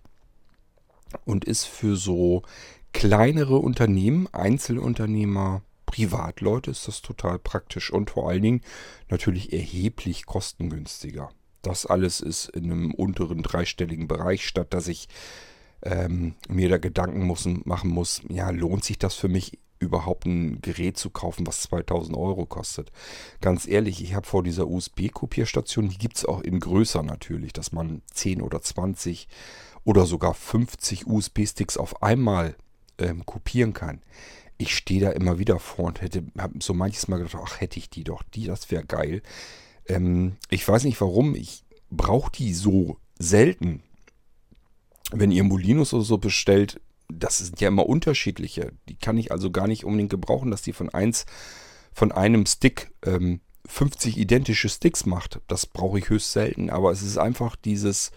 und ist für so kleinere Unternehmen, Einzelunternehmer, Privatleute ist das total praktisch und vor allen Dingen natürlich erheblich kostengünstiger. Das alles ist in einem unteren dreistelligen Bereich, statt dass ich ähm, mir da Gedanken muss, machen muss, ja, lohnt sich das für mich überhaupt ein Gerät zu kaufen, was 2000 Euro kostet. Ganz ehrlich, ich habe vor dieser USB-Kopierstation, die gibt es auch in größer natürlich, dass man 10 oder 20 oder sogar 50 USB-Sticks auf einmal ähm, kopieren kann. Ich stehe da immer wieder vor und hätte so manches Mal gedacht, ach, hätte ich die doch, die, das wäre geil. Ähm, ich weiß nicht warum, ich brauche die so selten. Wenn ihr Molinos oder so bestellt, das sind ja immer unterschiedliche. Die kann ich also gar nicht unbedingt gebrauchen, dass die von eins, von einem Stick ähm, 50 identische Sticks macht. Das brauche ich höchst selten. Aber es ist einfach dieses,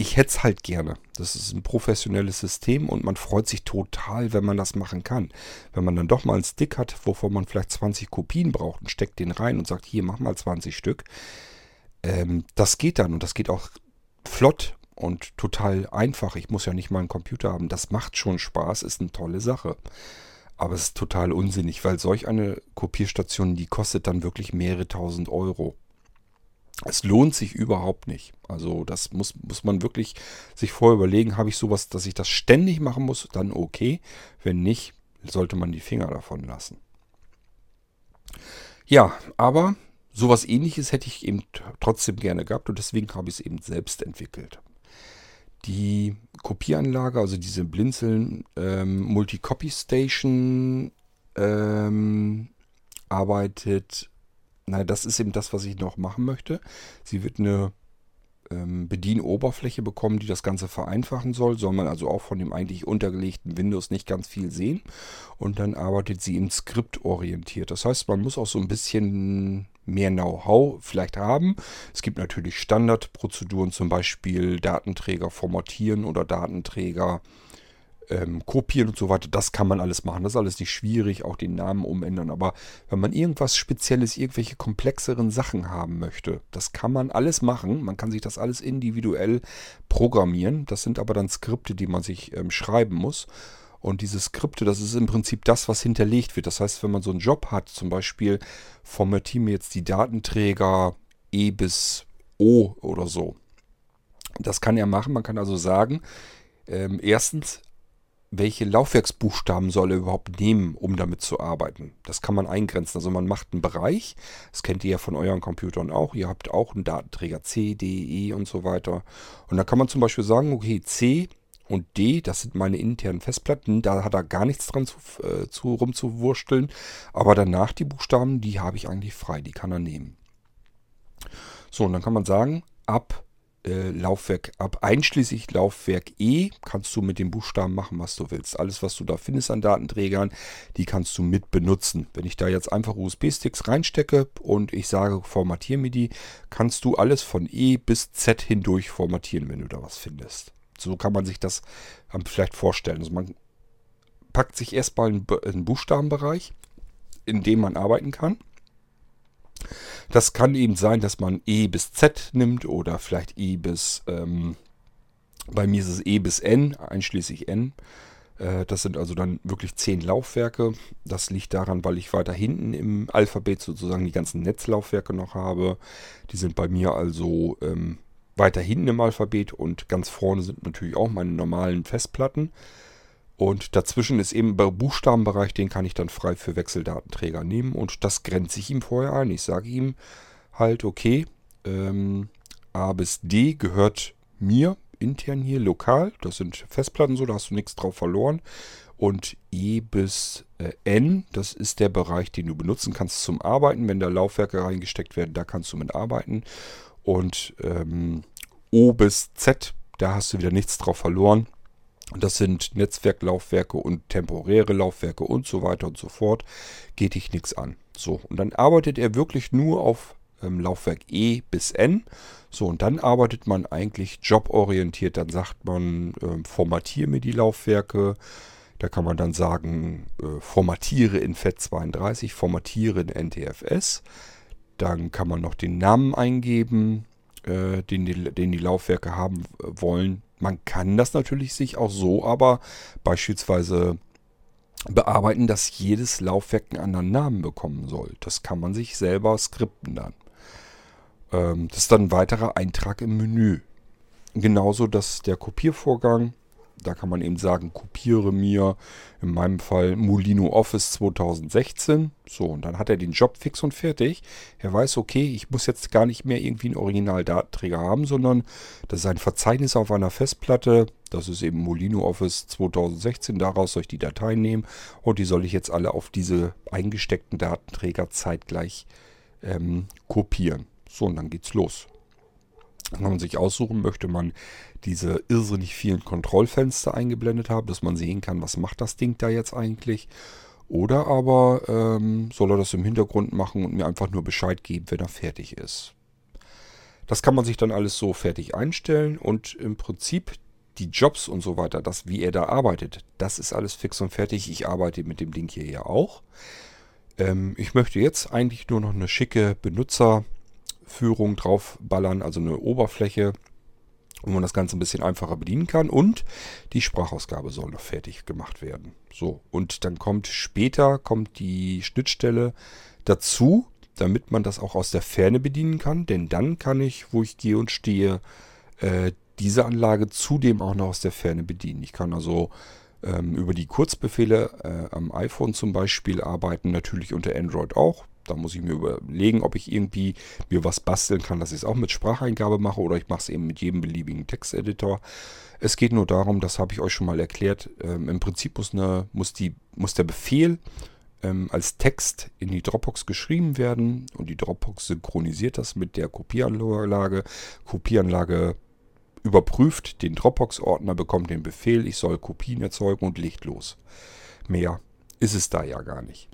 ich hätte es halt gerne. Das ist ein professionelles System und man freut sich total, wenn man das machen kann. Wenn man dann doch mal einen Stick hat, wovon man vielleicht 20 Kopien braucht und steckt den rein und sagt, hier, mach mal 20 Stück. Ähm, das geht dann und das geht auch flott und total einfach. Ich muss ja nicht mal einen Computer haben. Das macht schon Spaß, ist eine tolle Sache. Aber es ist total unsinnig, weil solch eine Kopierstation, die kostet dann wirklich mehrere tausend Euro. Es lohnt sich überhaupt nicht. Also das muss, muss man wirklich sich vorher überlegen, habe ich sowas, dass ich das ständig machen muss, dann okay. Wenn nicht, sollte man die Finger davon lassen. Ja, aber sowas ähnliches hätte ich eben trotzdem gerne gehabt und deswegen habe ich es eben selbst entwickelt. Die Kopieranlage, also diese Blinzeln ähm, Multi-Copy Station ähm, arbeitet na, das ist eben das, was ich noch machen möchte. Sie wird eine ähm, Bedienoberfläche bekommen, die das Ganze vereinfachen soll. Soll man also auch von dem eigentlich untergelegten Windows nicht ganz viel sehen. Und dann arbeitet sie im Skript orientiert. Das heißt, man muss auch so ein bisschen mehr Know-how vielleicht haben. Es gibt natürlich Standardprozeduren, zum Beispiel Datenträger formatieren oder Datenträger ähm, kopieren und so weiter, das kann man alles machen. Das ist alles nicht schwierig, auch den Namen umändern. Aber wenn man irgendwas Spezielles, irgendwelche komplexeren Sachen haben möchte, das kann man alles machen. Man kann sich das alles individuell programmieren. Das sind aber dann Skripte, die man sich ähm, schreiben muss. Und diese Skripte, das ist im Prinzip das, was hinterlegt wird. Das heißt, wenn man so einen Job hat, zum Beispiel formatieren wir jetzt die Datenträger E bis O oder so. Das kann er machen. Man kann also sagen, ähm, erstens welche Laufwerksbuchstaben soll er überhaupt nehmen, um damit zu arbeiten. Das kann man eingrenzen. Also man macht einen Bereich, das kennt ihr ja von euren Computern auch. Ihr habt auch einen Datenträger C, D, E und so weiter. Und da kann man zum Beispiel sagen, okay, C und D, das sind meine internen Festplatten, da hat er gar nichts dran zu, äh, zu rumzuwursteln. Aber danach die Buchstaben, die habe ich eigentlich frei, die kann er nehmen. So, und dann kann man sagen, ab äh, Laufwerk ab. Einschließlich Laufwerk E kannst du mit den Buchstaben machen, was du willst. Alles, was du da findest an Datenträgern, die kannst du mit benutzen. Wenn ich da jetzt einfach USB-Sticks reinstecke und ich sage, formatiere mir die, kannst du alles von E bis Z hindurch formatieren, wenn du da was findest. So kann man sich das vielleicht vorstellen. Also man packt sich erstmal einen Buchstabenbereich, in dem man arbeiten kann. Das kann eben sein, dass man E bis Z nimmt oder vielleicht E bis, ähm, bei mir ist es E bis N, einschließlich N. Äh, das sind also dann wirklich zehn Laufwerke. Das liegt daran, weil ich weiter hinten im Alphabet sozusagen die ganzen Netzlaufwerke noch habe. Die sind bei mir also ähm, weiter hinten im Alphabet und ganz vorne sind natürlich auch meine normalen Festplatten. Und dazwischen ist eben der Buchstabenbereich, den kann ich dann frei für Wechseldatenträger nehmen und das grenze ich ihm vorher ein. Ich sage ihm halt, okay, ähm, A bis D gehört mir intern hier lokal. Das sind Festplatten so, da hast du nichts drauf verloren. Und E bis äh, N, das ist der Bereich, den du benutzen kannst zum Arbeiten. Wenn da Laufwerke reingesteckt werden, da kannst du mit arbeiten. Und ähm, O bis Z, da hast du wieder nichts drauf verloren. Das sind Netzwerklaufwerke und temporäre Laufwerke und so weiter und so fort. Geht dich nichts an. So, und dann arbeitet er wirklich nur auf ähm, Laufwerk E bis N. So, und dann arbeitet man eigentlich joborientiert. Dann sagt man, äh, formatiere mir die Laufwerke. Da kann man dann sagen, äh, formatiere in FAT32, formatiere in NTFS. Dann kann man noch den Namen eingeben, äh, den, die, den die Laufwerke haben äh, wollen. Man kann das natürlich sich auch so, aber beispielsweise bearbeiten, dass jedes Laufwerk einen anderen Namen bekommen soll. Das kann man sich selber skripten dann. Ähm, das ist dann ein weiterer Eintrag im Menü. Genauso, dass der Kopiervorgang, da kann man eben sagen, kopiere mir in meinem Fall Molino Office 2016. So, und dann hat er den Job fix und fertig. Er weiß, okay, ich muss jetzt gar nicht mehr irgendwie einen Originaldatenträger haben, sondern das ist ein Verzeichnis auf einer Festplatte. Das ist eben Molino Office 2016. Daraus soll ich die Dateien nehmen und die soll ich jetzt alle auf diese eingesteckten Datenträger zeitgleich ähm, kopieren. So, und dann geht's los. Dann kann man sich aussuchen, möchte man diese irrsinnig vielen Kontrollfenster eingeblendet haben, dass man sehen kann, was macht das Ding da jetzt eigentlich. Oder aber ähm, soll er das im Hintergrund machen und mir einfach nur Bescheid geben, wenn er fertig ist. Das kann man sich dann alles so fertig einstellen und im Prinzip die Jobs und so weiter, das wie er da arbeitet, das ist alles fix und fertig. Ich arbeite mit dem Ding hier ja auch. Ähm, ich möchte jetzt eigentlich nur noch eine schicke Benutzer- Führung draufballern, also eine Oberfläche, wo man das Ganze ein bisschen einfacher bedienen kann. Und die Sprachausgabe soll noch fertig gemacht werden. So, und dann kommt später kommt die Schnittstelle dazu, damit man das auch aus der Ferne bedienen kann. Denn dann kann ich, wo ich gehe und stehe, äh, diese Anlage zudem auch noch aus der Ferne bedienen. Ich kann also ähm, über die Kurzbefehle äh, am iPhone zum Beispiel arbeiten, natürlich unter Android auch. Da muss ich mir überlegen, ob ich irgendwie mir was basteln kann, dass ich es auch mit Spracheingabe mache oder ich mache es eben mit jedem beliebigen Texteditor. Es geht nur darum, das habe ich euch schon mal erklärt, ähm, im Prinzip muss, eine, muss, die, muss der Befehl ähm, als Text in die Dropbox geschrieben werden und die Dropbox synchronisiert das mit der Kopieranlage. Kopieranlage überprüft den Dropbox-Ordner, bekommt den Befehl, ich soll Kopien erzeugen und legt los. Mehr ist es da ja gar nicht.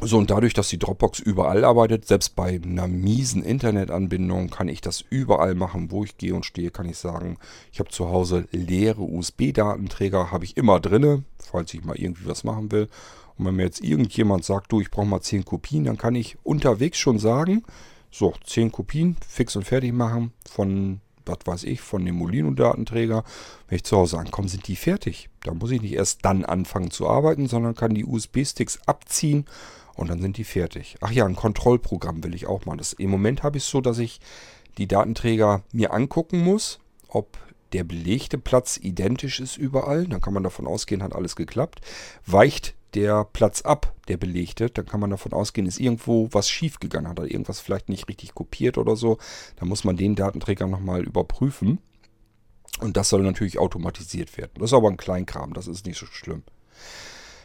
So, und dadurch, dass die Dropbox überall arbeitet, selbst bei einer miesen Internetanbindung, kann ich das überall machen, wo ich gehe und stehe, kann ich sagen, ich habe zu Hause leere USB-Datenträger, habe ich immer drinne, falls ich mal irgendwie was machen will. Und wenn mir jetzt irgendjemand sagt, du, ich brauche mal 10 Kopien, dann kann ich unterwegs schon sagen, so, 10 Kopien, fix und fertig machen von was weiß ich, von dem Molino-Datenträger. Wenn ich zu Hause ankomme, sind die fertig. Da muss ich nicht erst dann anfangen zu arbeiten, sondern kann die USB-Sticks abziehen und dann sind die fertig. Ach ja, ein Kontrollprogramm will ich auch mal. Das, Im Moment habe ich es so, dass ich die Datenträger mir angucken muss, ob der belegte Platz identisch ist überall. Dann kann man davon ausgehen, hat alles geklappt. Weicht der Platz ab, der belegte, dann kann man davon ausgehen, ist irgendwo was schief gegangen, hat er irgendwas vielleicht nicht richtig kopiert oder so. Dann muss man den Datenträger nochmal überprüfen. Und das soll natürlich automatisiert werden. Das ist aber ein Kleinkram, das ist nicht so schlimm.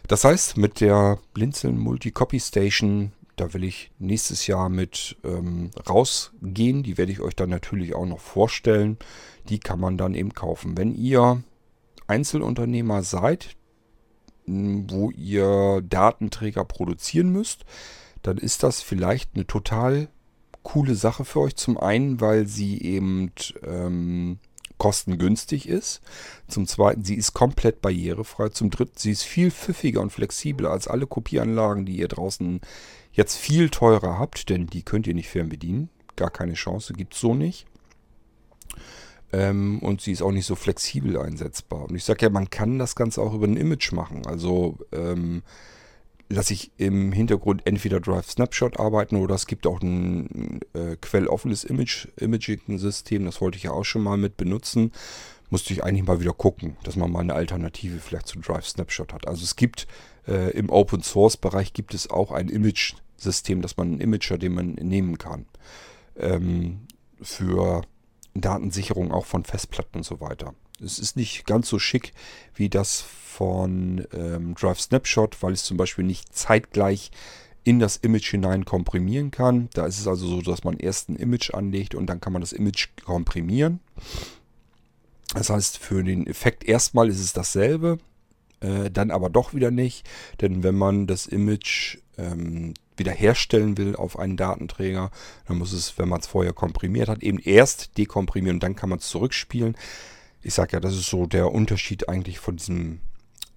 Das heißt, mit der Blinzeln Multi-Copy Station, da will ich nächstes Jahr mit ähm, rausgehen. Die werde ich euch dann natürlich auch noch vorstellen. Die kann man dann eben kaufen. Wenn ihr Einzelunternehmer seid, wo ihr Datenträger produzieren müsst, dann ist das vielleicht eine total coole Sache für euch. Zum einen, weil sie eben ähm, kostengünstig ist. Zum Zweiten, sie ist komplett barrierefrei. Zum Dritten, sie ist viel pfiffiger und flexibler als alle Kopieranlagen, die ihr draußen jetzt viel teurer habt, denn die könnt ihr nicht fernbedienen. Gar keine Chance, gibt es so nicht. Ähm, und sie ist auch nicht so flexibel einsetzbar. Und ich sage ja, man kann das Ganze auch über ein Image machen. Also ähm, lasse ich im Hintergrund entweder Drive Snapshot arbeiten oder es gibt auch ein äh, quelloffenes Image, Imaging-System, das wollte ich ja auch schon mal mit benutzen. Musste ich eigentlich mal wieder gucken, dass man mal eine Alternative vielleicht zu Drive Snapshot hat. Also es gibt äh, im Open Source Bereich gibt es auch ein Image-System, dass man einen Imager, den man nehmen kann. Ähm, für Datensicherung auch von Festplatten und so weiter. Es ist nicht ganz so schick wie das von ähm, Drive Snapshot, weil es zum Beispiel nicht zeitgleich in das Image hinein komprimieren kann. Da ist es also so, dass man erst ein Image anlegt und dann kann man das Image komprimieren. Das heißt, für den Effekt erstmal ist es dasselbe, äh, dann aber doch wieder nicht. Denn wenn man das Image ähm, wiederherstellen will auf einen Datenträger, dann muss es, wenn man es vorher komprimiert hat, eben erst dekomprimieren und dann kann man es zurückspielen. Ich sage ja, das ist so der Unterschied eigentlich von diesem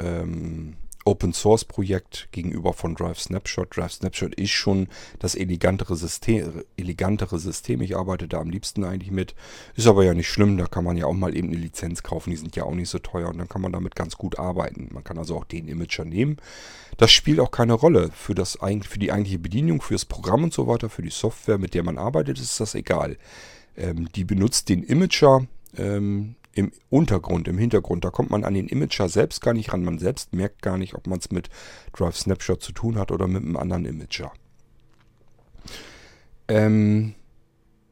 ähm, Open Source Projekt gegenüber von Drive Snapshot. Drive Snapshot ist schon das elegantere System, elegantere System. Ich arbeite da am liebsten eigentlich mit. Ist aber ja nicht schlimm, da kann man ja auch mal eben eine Lizenz kaufen, die sind ja auch nicht so teuer und dann kann man damit ganz gut arbeiten. Man kann also auch den Imager nehmen. Das spielt auch keine Rolle für, das, für die eigentliche Bedienung, für das Programm und so weiter, für die Software, mit der man arbeitet, ist das egal. Ähm, die benutzt den Imager, ähm, im Untergrund, im Hintergrund. Da kommt man an den Imager selbst gar nicht ran. Man selbst merkt gar nicht, ob man es mit Drive Snapshot zu tun hat oder mit einem anderen Imager. Ähm,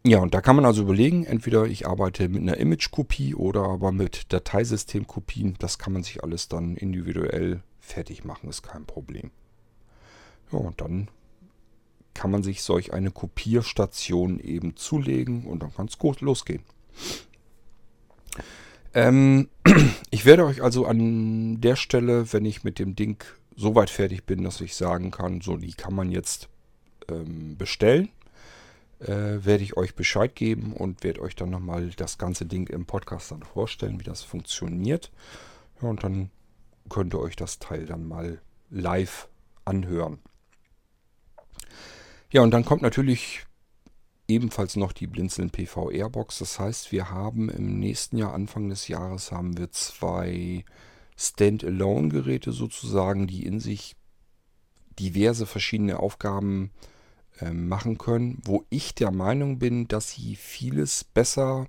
ja, und da kann man also überlegen, entweder ich arbeite mit einer Image-Kopie oder aber mit Dateisystem-Kopien. Das kann man sich alles dann individuell fertig machen, ist kein Problem. Ja, und dann kann man sich solch eine Kopierstation eben zulegen und dann kann es gut losgehen. Ähm, ich werde euch also an der Stelle, wenn ich mit dem Ding so weit fertig bin, dass ich sagen kann, so die kann man jetzt ähm, bestellen, äh, werde ich euch Bescheid geben und werde euch dann nochmal das ganze Ding im Podcast dann vorstellen, wie das funktioniert. Ja, und dann könnt ihr euch das Teil dann mal live anhören. Ja, und dann kommt natürlich ebenfalls noch die Blinzeln PVR Box. Das heißt, wir haben im nächsten Jahr, Anfang des Jahres, haben wir zwei Standalone-Geräte sozusagen, die in sich diverse verschiedene Aufgaben äh, machen können, wo ich der Meinung bin, dass sie vieles besser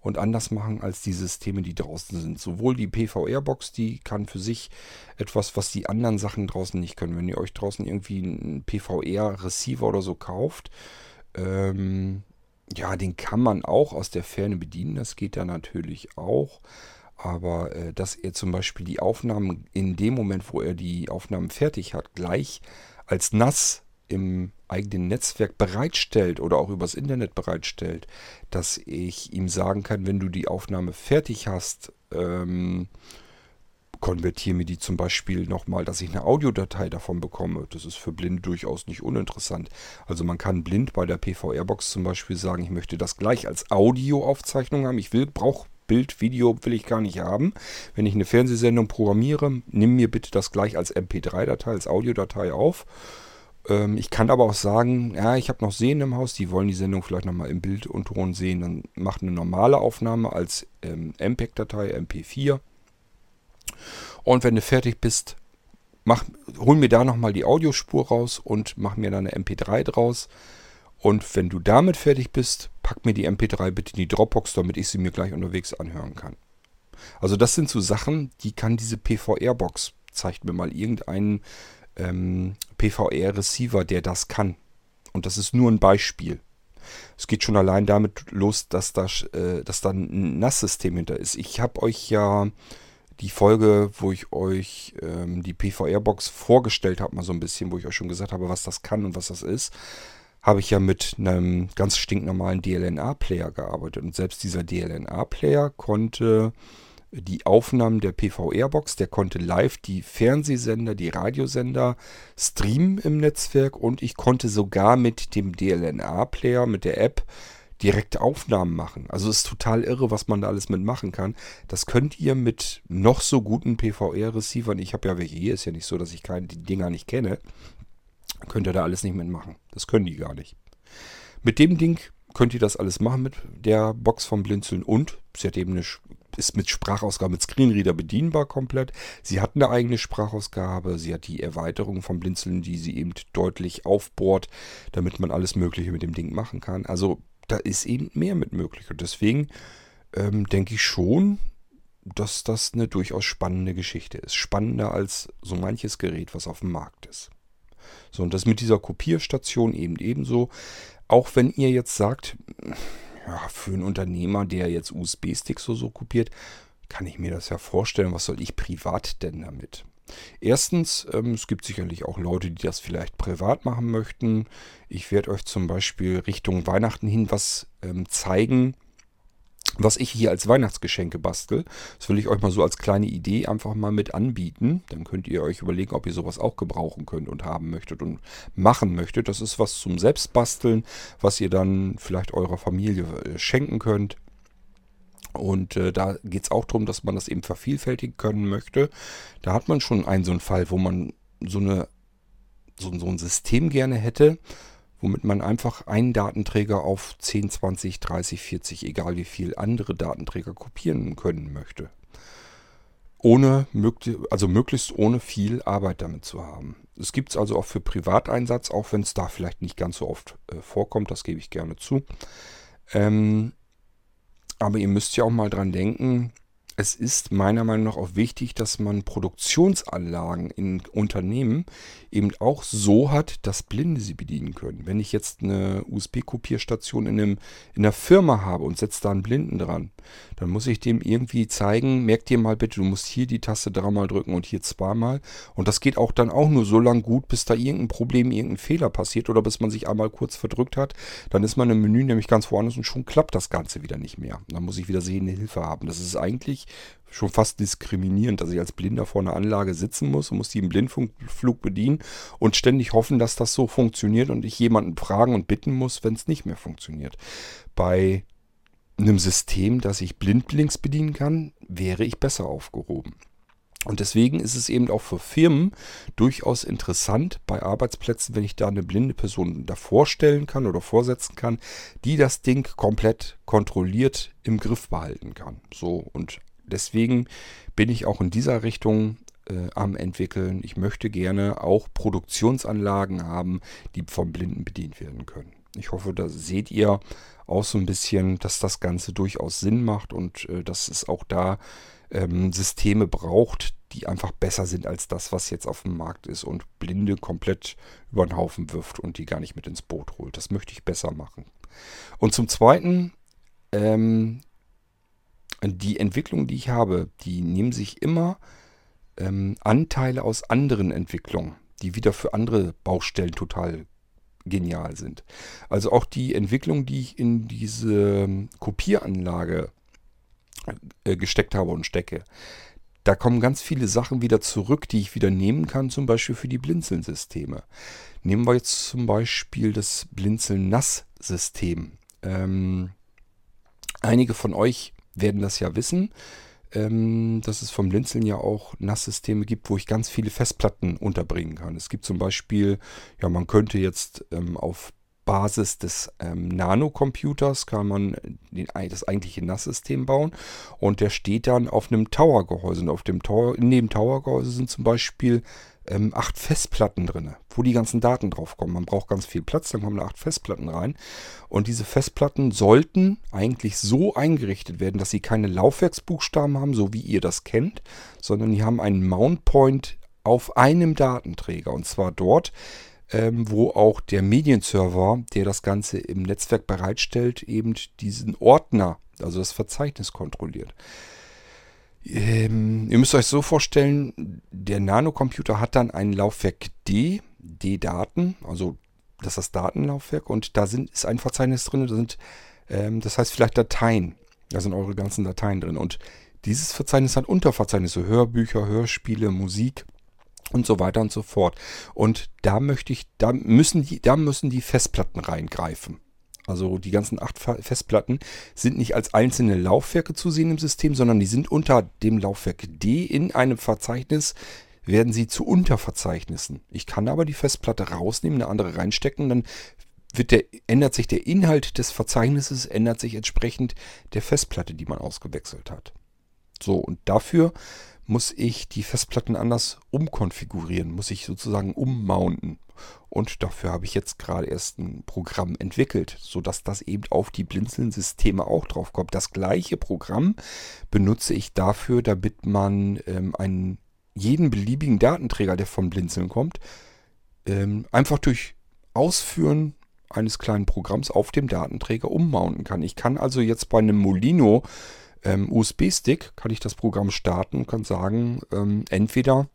und anders machen als die Systeme, die draußen sind. Sowohl die PVR-Box, die kann für sich etwas, was die anderen Sachen draußen nicht können. Wenn ihr euch draußen irgendwie einen PVR-Receiver oder so kauft, ähm, ja, den kann man auch aus der Ferne bedienen. Das geht da natürlich auch. Aber äh, dass er zum Beispiel die Aufnahmen in dem Moment, wo er die Aufnahmen fertig hat, gleich als nass im eigenen Netzwerk bereitstellt oder auch übers Internet bereitstellt, dass ich ihm sagen kann, wenn du die Aufnahme fertig hast, ähm, konvertiere mir die zum Beispiel nochmal, dass ich eine Audiodatei davon bekomme. Das ist für Blinde durchaus nicht uninteressant. Also man kann blind bei der PVR-Box zum Beispiel sagen, ich möchte das gleich als Audioaufzeichnung haben. Ich will, brauche Bild, Video will ich gar nicht haben. Wenn ich eine Fernsehsendung programmiere, nimm mir bitte das gleich als MP3-Datei, als Audiodatei auf. Ähm, ich kann aber auch sagen, ja, ich habe noch Sehen im Haus, die wollen die Sendung vielleicht nochmal im Bild und Ton sehen. Dann macht eine normale Aufnahme als ähm, MPEG-Datei, MP4 und wenn du fertig bist, mach, hol mir da nochmal die Audiospur raus und mach mir dann eine MP3 draus. Und wenn du damit fertig bist, pack mir die MP3 bitte in die Dropbox, damit ich sie mir gleich unterwegs anhören kann. Also das sind so Sachen, die kann diese PVR-Box. Zeigt mir mal irgendeinen ähm, PVR-Receiver, der das kann. Und das ist nur ein Beispiel. Es geht schon allein damit los, dass da, äh, dass da ein NAS-System hinter ist. Ich habe euch ja die Folge, wo ich euch ähm, die PVR-Box vorgestellt habe, mal so ein bisschen, wo ich euch schon gesagt habe, was das kann und was das ist, habe ich ja mit einem ganz stinknormalen DLNA-Player gearbeitet. Und selbst dieser DLNA-Player konnte die Aufnahmen der PVR-Box, der konnte live die Fernsehsender, die Radiosender streamen im Netzwerk und ich konnte sogar mit dem DLNA-Player, mit der App, direkte Aufnahmen machen. Also es ist total irre, was man da alles mitmachen kann. Das könnt ihr mit noch so guten PVR-Receivern, ich habe ja welche hier, ist ja nicht so, dass ich keine, die Dinger nicht kenne, könnt ihr da alles nicht mitmachen. Das können die gar nicht. Mit dem Ding könnt ihr das alles machen mit der Box vom Blinzeln und sie hat eben eine ist mit Sprachausgabe, mit Screenreader bedienbar komplett. Sie hat eine eigene Sprachausgabe. Sie hat die Erweiterung vom Blinzeln, die sie eben deutlich aufbohrt, damit man alles Mögliche mit dem Ding machen kann. Also da ist eben mehr mit möglich. Und deswegen ähm, denke ich schon, dass das eine durchaus spannende Geschichte ist. Spannender als so manches Gerät, was auf dem Markt ist. So, und das mit dieser Kopierstation eben ebenso. Auch wenn ihr jetzt sagt, ja, für einen Unternehmer, der jetzt USB-Sticks so, so kopiert, kann ich mir das ja vorstellen, was soll ich privat denn damit? Erstens, ähm, es gibt sicherlich auch Leute, die das vielleicht privat machen möchten. Ich werde euch zum Beispiel Richtung Weihnachten hin was ähm, zeigen, was ich hier als Weihnachtsgeschenke bastel. Das will ich euch mal so als kleine Idee einfach mal mit anbieten. Dann könnt ihr euch überlegen, ob ihr sowas auch gebrauchen könnt und haben möchtet und machen möchtet. Das ist was zum Selbstbasteln, was ihr dann vielleicht eurer Familie äh, schenken könnt. Und äh, da geht es auch darum, dass man das eben vervielfältigen können möchte. Da hat man schon einen so einen Fall, wo man so, eine, so, so ein System gerne hätte, womit man einfach einen Datenträger auf 10, 20, 30, 40, egal wie viel andere Datenträger kopieren können möchte. Ohne, also möglichst ohne viel Arbeit damit zu haben. Es gibt es also auch für Privateinsatz, auch wenn es da vielleicht nicht ganz so oft äh, vorkommt, das gebe ich gerne zu. Ähm, aber ihr müsst ja auch mal dran denken, es ist meiner Meinung nach auch wichtig, dass man Produktionsanlagen in Unternehmen eben auch so hat, dass Blinde sie bedienen können. Wenn ich jetzt eine USB-Kopierstation in, in einer Firma habe und setze da einen Blinden dran, dann muss ich dem irgendwie zeigen, merk dir mal bitte, du musst hier die Taste dreimal drücken und hier zweimal. Und das geht auch dann auch nur so lange gut, bis da irgendein Problem, irgendein Fehler passiert oder bis man sich einmal kurz verdrückt hat. Dann ist man im Menü nämlich ganz woanders und schon klappt das Ganze wieder nicht mehr. Dann muss ich wieder sehende Hilfe haben. Das ist eigentlich schon fast diskriminierend, dass ich als Blinder vor einer Anlage sitzen muss und muss die im Blindflug bedienen und ständig hoffen, dass das so funktioniert und ich jemanden fragen und bitten muss, wenn es nicht mehr funktioniert. Bei einem System, das ich blindlings bedienen kann, wäre ich besser aufgehoben. Und deswegen ist es eben auch für Firmen durchaus interessant bei Arbeitsplätzen, wenn ich da eine blinde Person davor stellen kann oder vorsetzen kann, die das Ding komplett kontrolliert im Griff behalten kann. So und deswegen bin ich auch in dieser Richtung äh, am entwickeln. Ich möchte gerne auch Produktionsanlagen haben, die vom Blinden bedient werden können. Ich hoffe, da seht ihr auch so ein bisschen, dass das Ganze durchaus Sinn macht und äh, dass es auch da ähm, Systeme braucht, die einfach besser sind als das, was jetzt auf dem Markt ist und Blinde komplett über den Haufen wirft und die gar nicht mit ins Boot holt. Das möchte ich besser machen. Und zum Zweiten, ähm, die Entwicklungen, die ich habe, die nehmen sich immer ähm, Anteile aus anderen Entwicklungen, die wieder für andere Baustellen total genial sind. Also auch die Entwicklung, die ich in diese Kopieranlage äh, gesteckt habe und stecke. Da kommen ganz viele Sachen wieder zurück, die ich wieder nehmen kann, zum Beispiel für die Blinzeln-Systeme. Nehmen wir jetzt zum Beispiel das Blinzeln-Nass-System. Ähm, einige von euch werden das ja wissen, ähm, dass es vom Blinzeln ja auch Nasssysteme gibt, wo ich ganz viele Festplatten unterbringen kann. Es gibt zum Beispiel, ja, man könnte jetzt ähm, auf Basis des ähm, Nanocomputers kann man den, das eigentliche NAS-System bauen und der steht dann auf einem Tower-Gehäuse. Und auf dem Tower, dem Tower-Gehäuse sind zum Beispiel ähm, acht Festplatten drin, wo die ganzen Daten drauf kommen. Man braucht ganz viel Platz, dann kommen da acht Festplatten rein. Und diese Festplatten sollten eigentlich so eingerichtet werden, dass sie keine Laufwerksbuchstaben haben, so wie ihr das kennt, sondern die haben einen Mount Point auf einem Datenträger. Und zwar dort, ähm, wo auch der Medienserver, der das Ganze im Netzwerk bereitstellt, eben diesen Ordner, also das Verzeichnis kontrolliert. Ähm, ihr müsst euch so vorstellen, der Nanocomputer hat dann ein Laufwerk D, D-Daten, also das ist das Datenlaufwerk und da sind, ist ein Verzeichnis drin, da sind, ähm, das heißt vielleicht Dateien, da sind eure ganzen Dateien drin und dieses Verzeichnis hat Unterverzeichnisse, Hörbücher, Hörspiele, Musik und so weiter und so fort. Und da möchte ich, da müssen die, da müssen die Festplatten reingreifen. Also die ganzen acht Festplatten sind nicht als einzelne Laufwerke zu sehen im System, sondern die sind unter dem Laufwerk D in einem Verzeichnis, werden sie zu Unterverzeichnissen. Ich kann aber die Festplatte rausnehmen, eine andere reinstecken, dann der, ändert sich der Inhalt des Verzeichnisses, ändert sich entsprechend der Festplatte, die man ausgewechselt hat. So, und dafür muss ich die Festplatten anders umkonfigurieren, muss ich sozusagen ummounten. Und dafür habe ich jetzt gerade erst ein Programm entwickelt, sodass das eben auf die Blinzeln-Systeme auch drauf kommt. Das gleiche Programm benutze ich dafür, damit man ähm, einen jeden beliebigen Datenträger, der vom Blinzeln kommt, ähm, einfach durch Ausführen eines kleinen Programms auf dem Datenträger ummounten kann. Ich kann also jetzt bei einem Molino ähm, USB-Stick, kann ich das Programm starten und kann sagen, ähm, entweder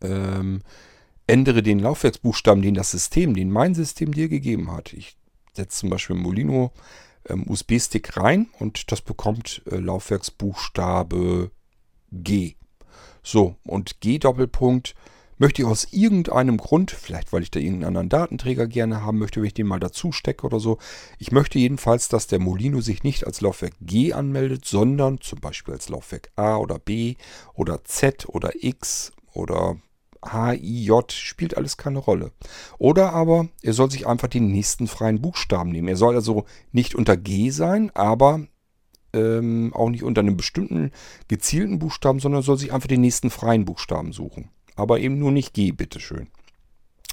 ähm, ändere den Laufwerksbuchstaben, den das System, den mein System dir gegeben hat. Ich setze zum Beispiel Molino ähm, USB-Stick rein und das bekommt äh, Laufwerksbuchstabe G. So, und G-Doppelpunkt möchte ich aus irgendeinem Grund, vielleicht weil ich da irgendeinen anderen Datenträger gerne haben möchte, wenn ich den mal dazu stecke oder so. Ich möchte jedenfalls, dass der Molino sich nicht als Laufwerk G anmeldet, sondern zum Beispiel als Laufwerk A oder B oder Z oder X oder H, I, J, spielt alles keine Rolle. Oder aber er soll sich einfach den nächsten freien Buchstaben nehmen. Er soll also nicht unter G sein, aber ähm, auch nicht unter einem bestimmten gezielten Buchstaben, sondern soll sich einfach den nächsten freien Buchstaben suchen. Aber eben nur nicht G, bitteschön.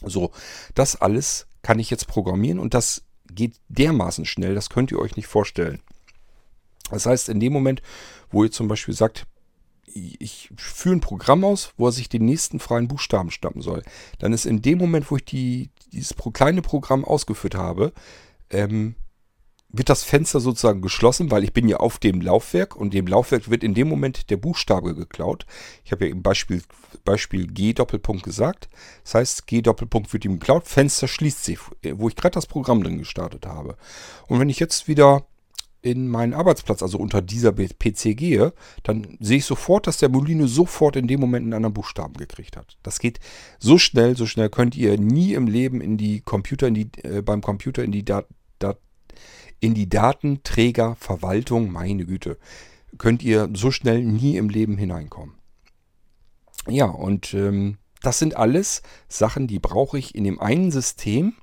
So, das alles kann ich jetzt programmieren und das geht dermaßen schnell, das könnt ihr euch nicht vorstellen. Das heißt, in dem Moment, wo ihr zum Beispiel sagt, ich führe ein Programm aus, wo er sich den nächsten freien Buchstaben schnappen soll, dann ist in dem Moment, wo ich die, dieses kleine Programm ausgeführt habe, ähm, wird das Fenster sozusagen geschlossen, weil ich bin ja auf dem Laufwerk und dem Laufwerk wird in dem Moment der Buchstabe geklaut. Ich habe ja im Beispiel, Beispiel G Doppelpunkt gesagt. Das heißt, G Doppelpunkt wird ihm geklaut, Fenster schließt sich, wo ich gerade das Programm drin gestartet habe. Und wenn ich jetzt wieder in meinen Arbeitsplatz, also unter dieser PC gehe, dann sehe ich sofort, dass der Molino sofort in dem Moment einen anderen Buchstaben gekriegt hat. Das geht so schnell, so schnell könnt ihr nie im Leben in die Computer, in die, äh, beim Computer in die Dat, Dat in die Datenträgerverwaltung, meine Güte, könnt ihr so schnell nie im Leben hineinkommen. Ja, und ähm, das sind alles Sachen, die brauche ich in dem einen System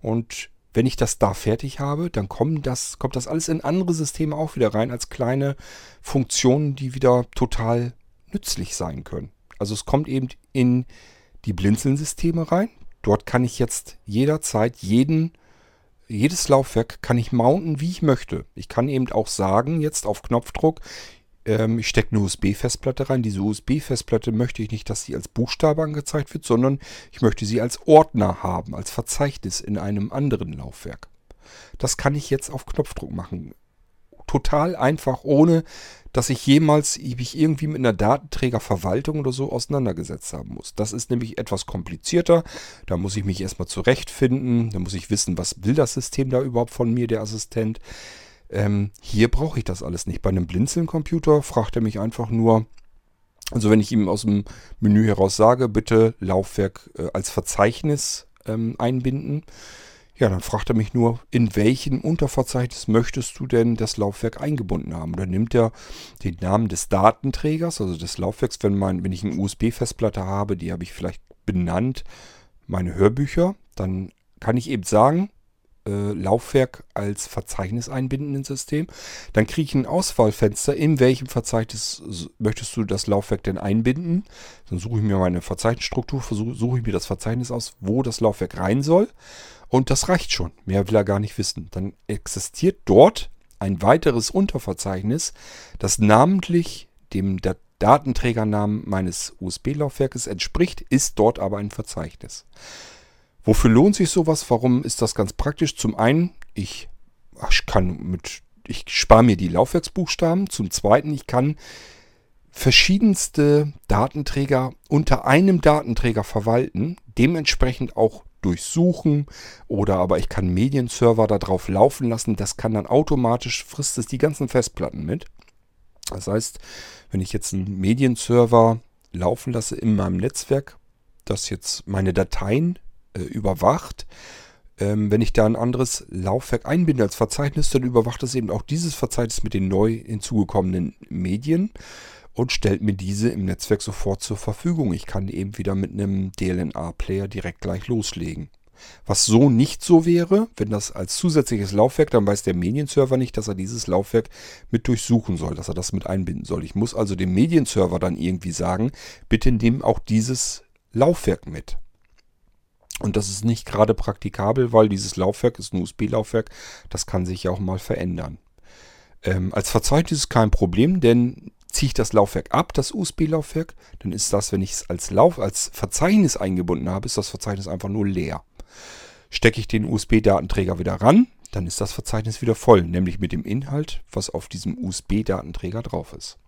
und wenn ich das da fertig habe, dann kommt das, kommt das alles in andere Systeme auch wieder rein als kleine Funktionen, die wieder total nützlich sein können. Also es kommt eben in die Blinzeln-Systeme rein. Dort kann ich jetzt jederzeit jeden jedes Laufwerk kann ich mounten, wie ich möchte. Ich kann eben auch sagen, jetzt auf Knopfdruck, ähm, ich stecke eine USB-Festplatte rein. Diese USB-Festplatte möchte ich nicht, dass sie als Buchstabe angezeigt wird, sondern ich möchte sie als Ordner haben, als Verzeichnis in einem anderen Laufwerk. Das kann ich jetzt auf Knopfdruck machen. Total einfach, ohne dass ich jemals mich irgendwie mit einer Datenträgerverwaltung oder so auseinandergesetzt haben muss. Das ist nämlich etwas komplizierter. Da muss ich mich erstmal zurechtfinden. Da muss ich wissen, was will das System da überhaupt von mir, der Assistent. Ähm, hier brauche ich das alles nicht. Bei einem Blinzeln-Computer fragt er mich einfach nur, also wenn ich ihm aus dem Menü heraus sage, bitte Laufwerk äh, als Verzeichnis ähm, einbinden, ja, dann fragt er mich nur, in welchem Unterverzeichnis möchtest du denn das Laufwerk eingebunden haben? Dann nimmt er den Namen des Datenträgers, also des Laufwerks, wenn, mein, wenn ich eine USB-Festplatte habe, die habe ich vielleicht benannt, meine Hörbücher, dann kann ich eben sagen, äh, Laufwerk als Verzeichnis einbinden ins System. Dann kriege ich ein Auswahlfenster, in welchem Verzeichnis möchtest du das Laufwerk denn einbinden. Dann suche ich mir meine Verzeichnisstruktur, suche ich mir das Verzeichnis aus, wo das Laufwerk rein soll. Und das reicht schon. Mehr will er gar nicht wissen. Dann existiert dort ein weiteres Unterverzeichnis, das namentlich dem Datenträgernamen meines USB-Laufwerkes entspricht, ist dort aber ein Verzeichnis. Wofür lohnt sich sowas? Warum ist das ganz praktisch? Zum einen, ich, ich kann mit, ich spare mir die Laufwerksbuchstaben. Zum zweiten, ich kann verschiedenste Datenträger unter einem Datenträger verwalten, dementsprechend auch durchsuchen oder aber ich kann Medienserver darauf laufen lassen. Das kann dann automatisch, frisst es die ganzen Festplatten mit. Das heißt, wenn ich jetzt einen Medienserver laufen lasse in meinem Netzwerk, das jetzt meine Dateien äh, überwacht. Ähm, wenn ich da ein anderes Laufwerk einbinde als Verzeichnis, dann überwacht es eben auch dieses Verzeichnis mit den neu hinzugekommenen Medien und stellt mir diese im Netzwerk sofort zur Verfügung. Ich kann eben wieder mit einem DLNA-Player direkt gleich loslegen. Was so nicht so wäre, wenn das als zusätzliches Laufwerk, dann weiß der Medienserver nicht, dass er dieses Laufwerk mit durchsuchen soll, dass er das mit einbinden soll. Ich muss also dem Medienserver dann irgendwie sagen, bitte nimm auch dieses Laufwerk mit. Und das ist nicht gerade praktikabel, weil dieses Laufwerk ist ein USB-Laufwerk. Das kann sich ja auch mal verändern. Ähm, als Verzeichnis ist kein Problem, denn ziehe ich das Laufwerk ab, das USB-Laufwerk, dann ist das, wenn ich es als, Lauf, als Verzeichnis eingebunden habe, ist das Verzeichnis einfach nur leer. Stecke ich den USB-Datenträger wieder ran, dann ist das Verzeichnis wieder voll, nämlich mit dem Inhalt, was auf diesem USB-Datenträger drauf ist.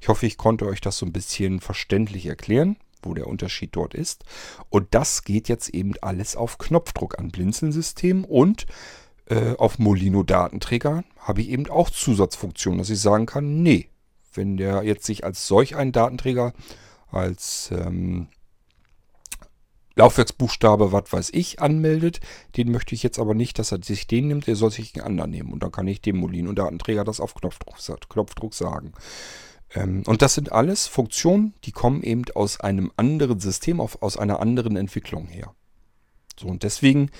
Ich hoffe, ich konnte euch das so ein bisschen verständlich erklären wo der Unterschied dort ist. Und das geht jetzt eben alles auf Knopfdruck an Blinzeln-System und äh, auf Molino-Datenträger habe ich eben auch Zusatzfunktionen, dass ich sagen kann, nee, wenn der jetzt sich als solch ein Datenträger, als ähm, Laufwerksbuchstabe, was weiß ich, anmeldet, den möchte ich jetzt aber nicht, dass er sich den nimmt, er soll sich einen anderen nehmen. Und dann kann ich dem Molino-Datenträger das auf Knopfdruck, Knopfdruck sagen. Ähm, und das sind alles Funktionen, die kommen eben aus einem anderen System, auf, aus einer anderen Entwicklung her. So, und deswegen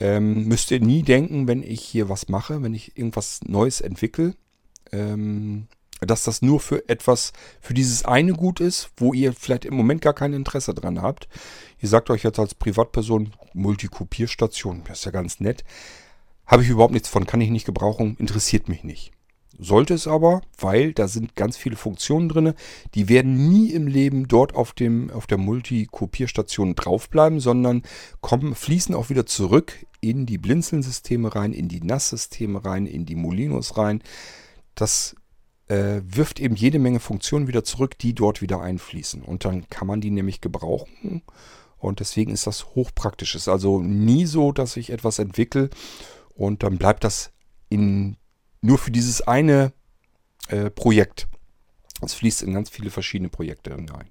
ähm, müsst ihr nie denken, wenn ich hier was mache, wenn ich irgendwas Neues entwickle, ähm, dass das nur für etwas, für dieses eine gut ist, wo ihr vielleicht im Moment gar kein Interesse dran habt. Ihr sagt euch jetzt als Privatperson, Multikopierstation, das ist ja ganz nett. Habe ich überhaupt nichts von, kann ich nicht gebrauchen, interessiert mich nicht. Sollte es aber, weil da sind ganz viele Funktionen drin, die werden nie im Leben dort auf, dem, auf der Multikopierstation draufbleiben, sondern kommen, fließen auch wieder zurück in die Blinzeln-Systeme rein, in die NAS-Systeme rein, in die Molinos rein. Das äh, wirft eben jede Menge Funktionen wieder zurück, die dort wieder einfließen. Und dann kann man die nämlich gebrauchen. Und deswegen ist das hochpraktisch. Es ist also nie so, dass ich etwas entwickle und dann bleibt das in nur für dieses eine äh, Projekt. Es fließt in ganz viele verschiedene Projekte hinein.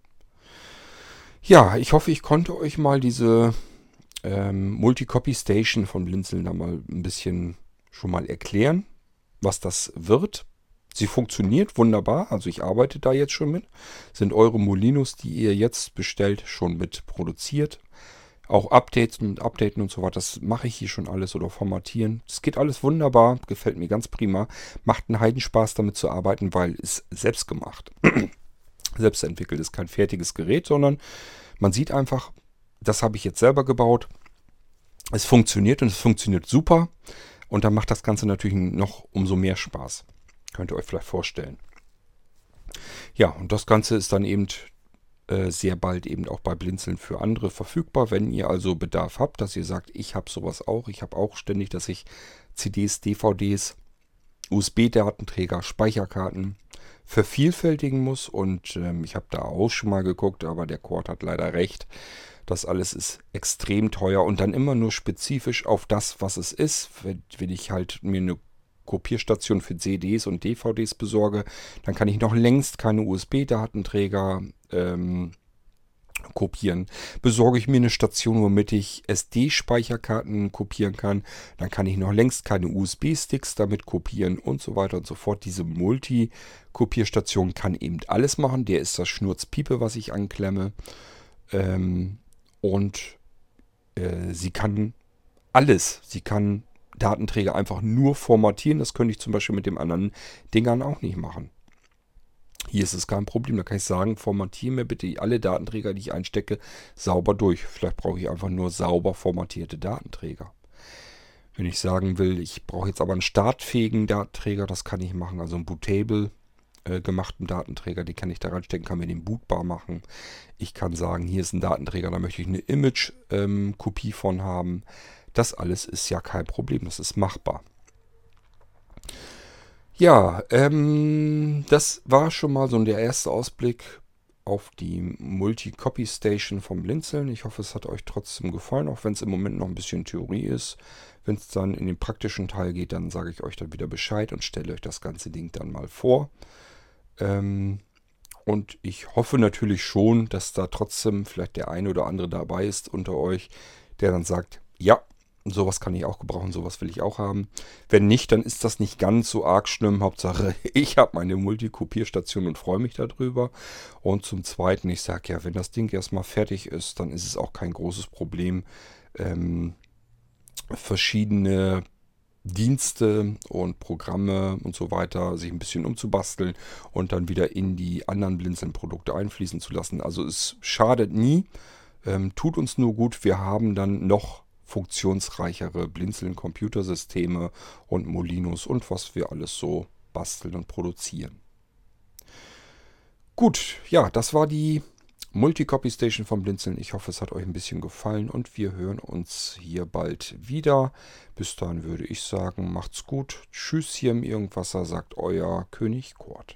Ja, ich hoffe, ich konnte euch mal diese ähm, Multicopy Station von Blinzeln da mal ein bisschen schon mal erklären, was das wird. Sie funktioniert wunderbar, also ich arbeite da jetzt schon mit. Sind eure Molinos, die ihr jetzt bestellt, schon mit produziert. Auch Updates und Updaten und so weiter, das mache ich hier schon alles oder formatieren. Das geht alles wunderbar, gefällt mir ganz prima. Macht einen Heidenspaß damit zu arbeiten, weil es selbst gemacht. selbst entwickelt ist kein fertiges Gerät, sondern man sieht einfach, das habe ich jetzt selber gebaut. Es funktioniert und es funktioniert super. Und dann macht das Ganze natürlich noch umso mehr Spaß. Könnt ihr euch vielleicht vorstellen. Ja, und das Ganze ist dann eben äh, sehr bald eben auch bei Blinzeln für andere verfügbar. Wenn ihr also Bedarf habt, dass ihr sagt, ich habe sowas auch, ich habe auch ständig, dass ich CDs, DVDs, USB-Datenträger, Speicherkarten vervielfältigen muss und ähm, ich habe da auch schon mal geguckt, aber der Cord hat leider recht. Das alles ist extrem teuer und dann immer nur spezifisch auf das, was es ist. Wenn, wenn ich halt mir eine Kopierstation für CDs und DVDs besorge, dann kann ich noch längst keine USB-Datenträger ähm, kopieren. Besorge ich mir eine Station, womit ich SD-Speicherkarten kopieren kann, dann kann ich noch längst keine USB-Sticks damit kopieren und so weiter und so fort. Diese Multi-Kopierstation kann eben alles machen. Der ist das Schnurzpiepe, was ich anklemme. Ähm, und äh, sie kann alles. Sie kann Datenträger einfach nur formatieren. Das könnte ich zum Beispiel mit den anderen Dingern auch nicht machen. Hier ist es kein Problem. Da kann ich sagen, formatiere mir bitte alle Datenträger, die ich einstecke, sauber durch. Vielleicht brauche ich einfach nur sauber formatierte Datenträger. Wenn ich sagen will, ich brauche jetzt aber einen startfähigen Datenträger, das kann ich machen. Also einen bootable äh, gemachten Datenträger, die kann ich da reinstecken, kann mir den bootbar machen. Ich kann sagen, hier ist ein Datenträger, da möchte ich eine Image-Kopie ähm, von haben. Das alles ist ja kein Problem, das ist machbar. Ja, ähm, das war schon mal so der erste Ausblick auf die Multi-Copy Station vom Blinzeln. Ich hoffe, es hat euch trotzdem gefallen, auch wenn es im Moment noch ein bisschen Theorie ist. Wenn es dann in den praktischen Teil geht, dann sage ich euch dann wieder Bescheid und stelle euch das ganze Ding dann mal vor. Ähm, und ich hoffe natürlich schon, dass da trotzdem vielleicht der eine oder andere dabei ist unter euch, der dann sagt, ja, Sowas kann ich auch gebrauchen, sowas will ich auch haben. Wenn nicht, dann ist das nicht ganz so arg schlimm. Hauptsache, ich habe meine Multikopierstation und freue mich darüber. Und zum Zweiten, ich sage ja, wenn das Ding erstmal fertig ist, dann ist es auch kein großes Problem, ähm, verschiedene Dienste und Programme und so weiter sich ein bisschen umzubasteln und dann wieder in die anderen Blinzeln-Produkte einfließen zu lassen. Also es schadet nie, ähm, tut uns nur gut. Wir haben dann noch funktionsreichere Blinzeln-Computersysteme und Molinos und was wir alles so basteln und produzieren. Gut, ja, das war die Multicopy Station vom Blinzeln. Ich hoffe, es hat euch ein bisschen gefallen und wir hören uns hier bald wieder. Bis dahin würde ich sagen, macht's gut. Tschüss hier im Irgendwasser, sagt euer König Kurt.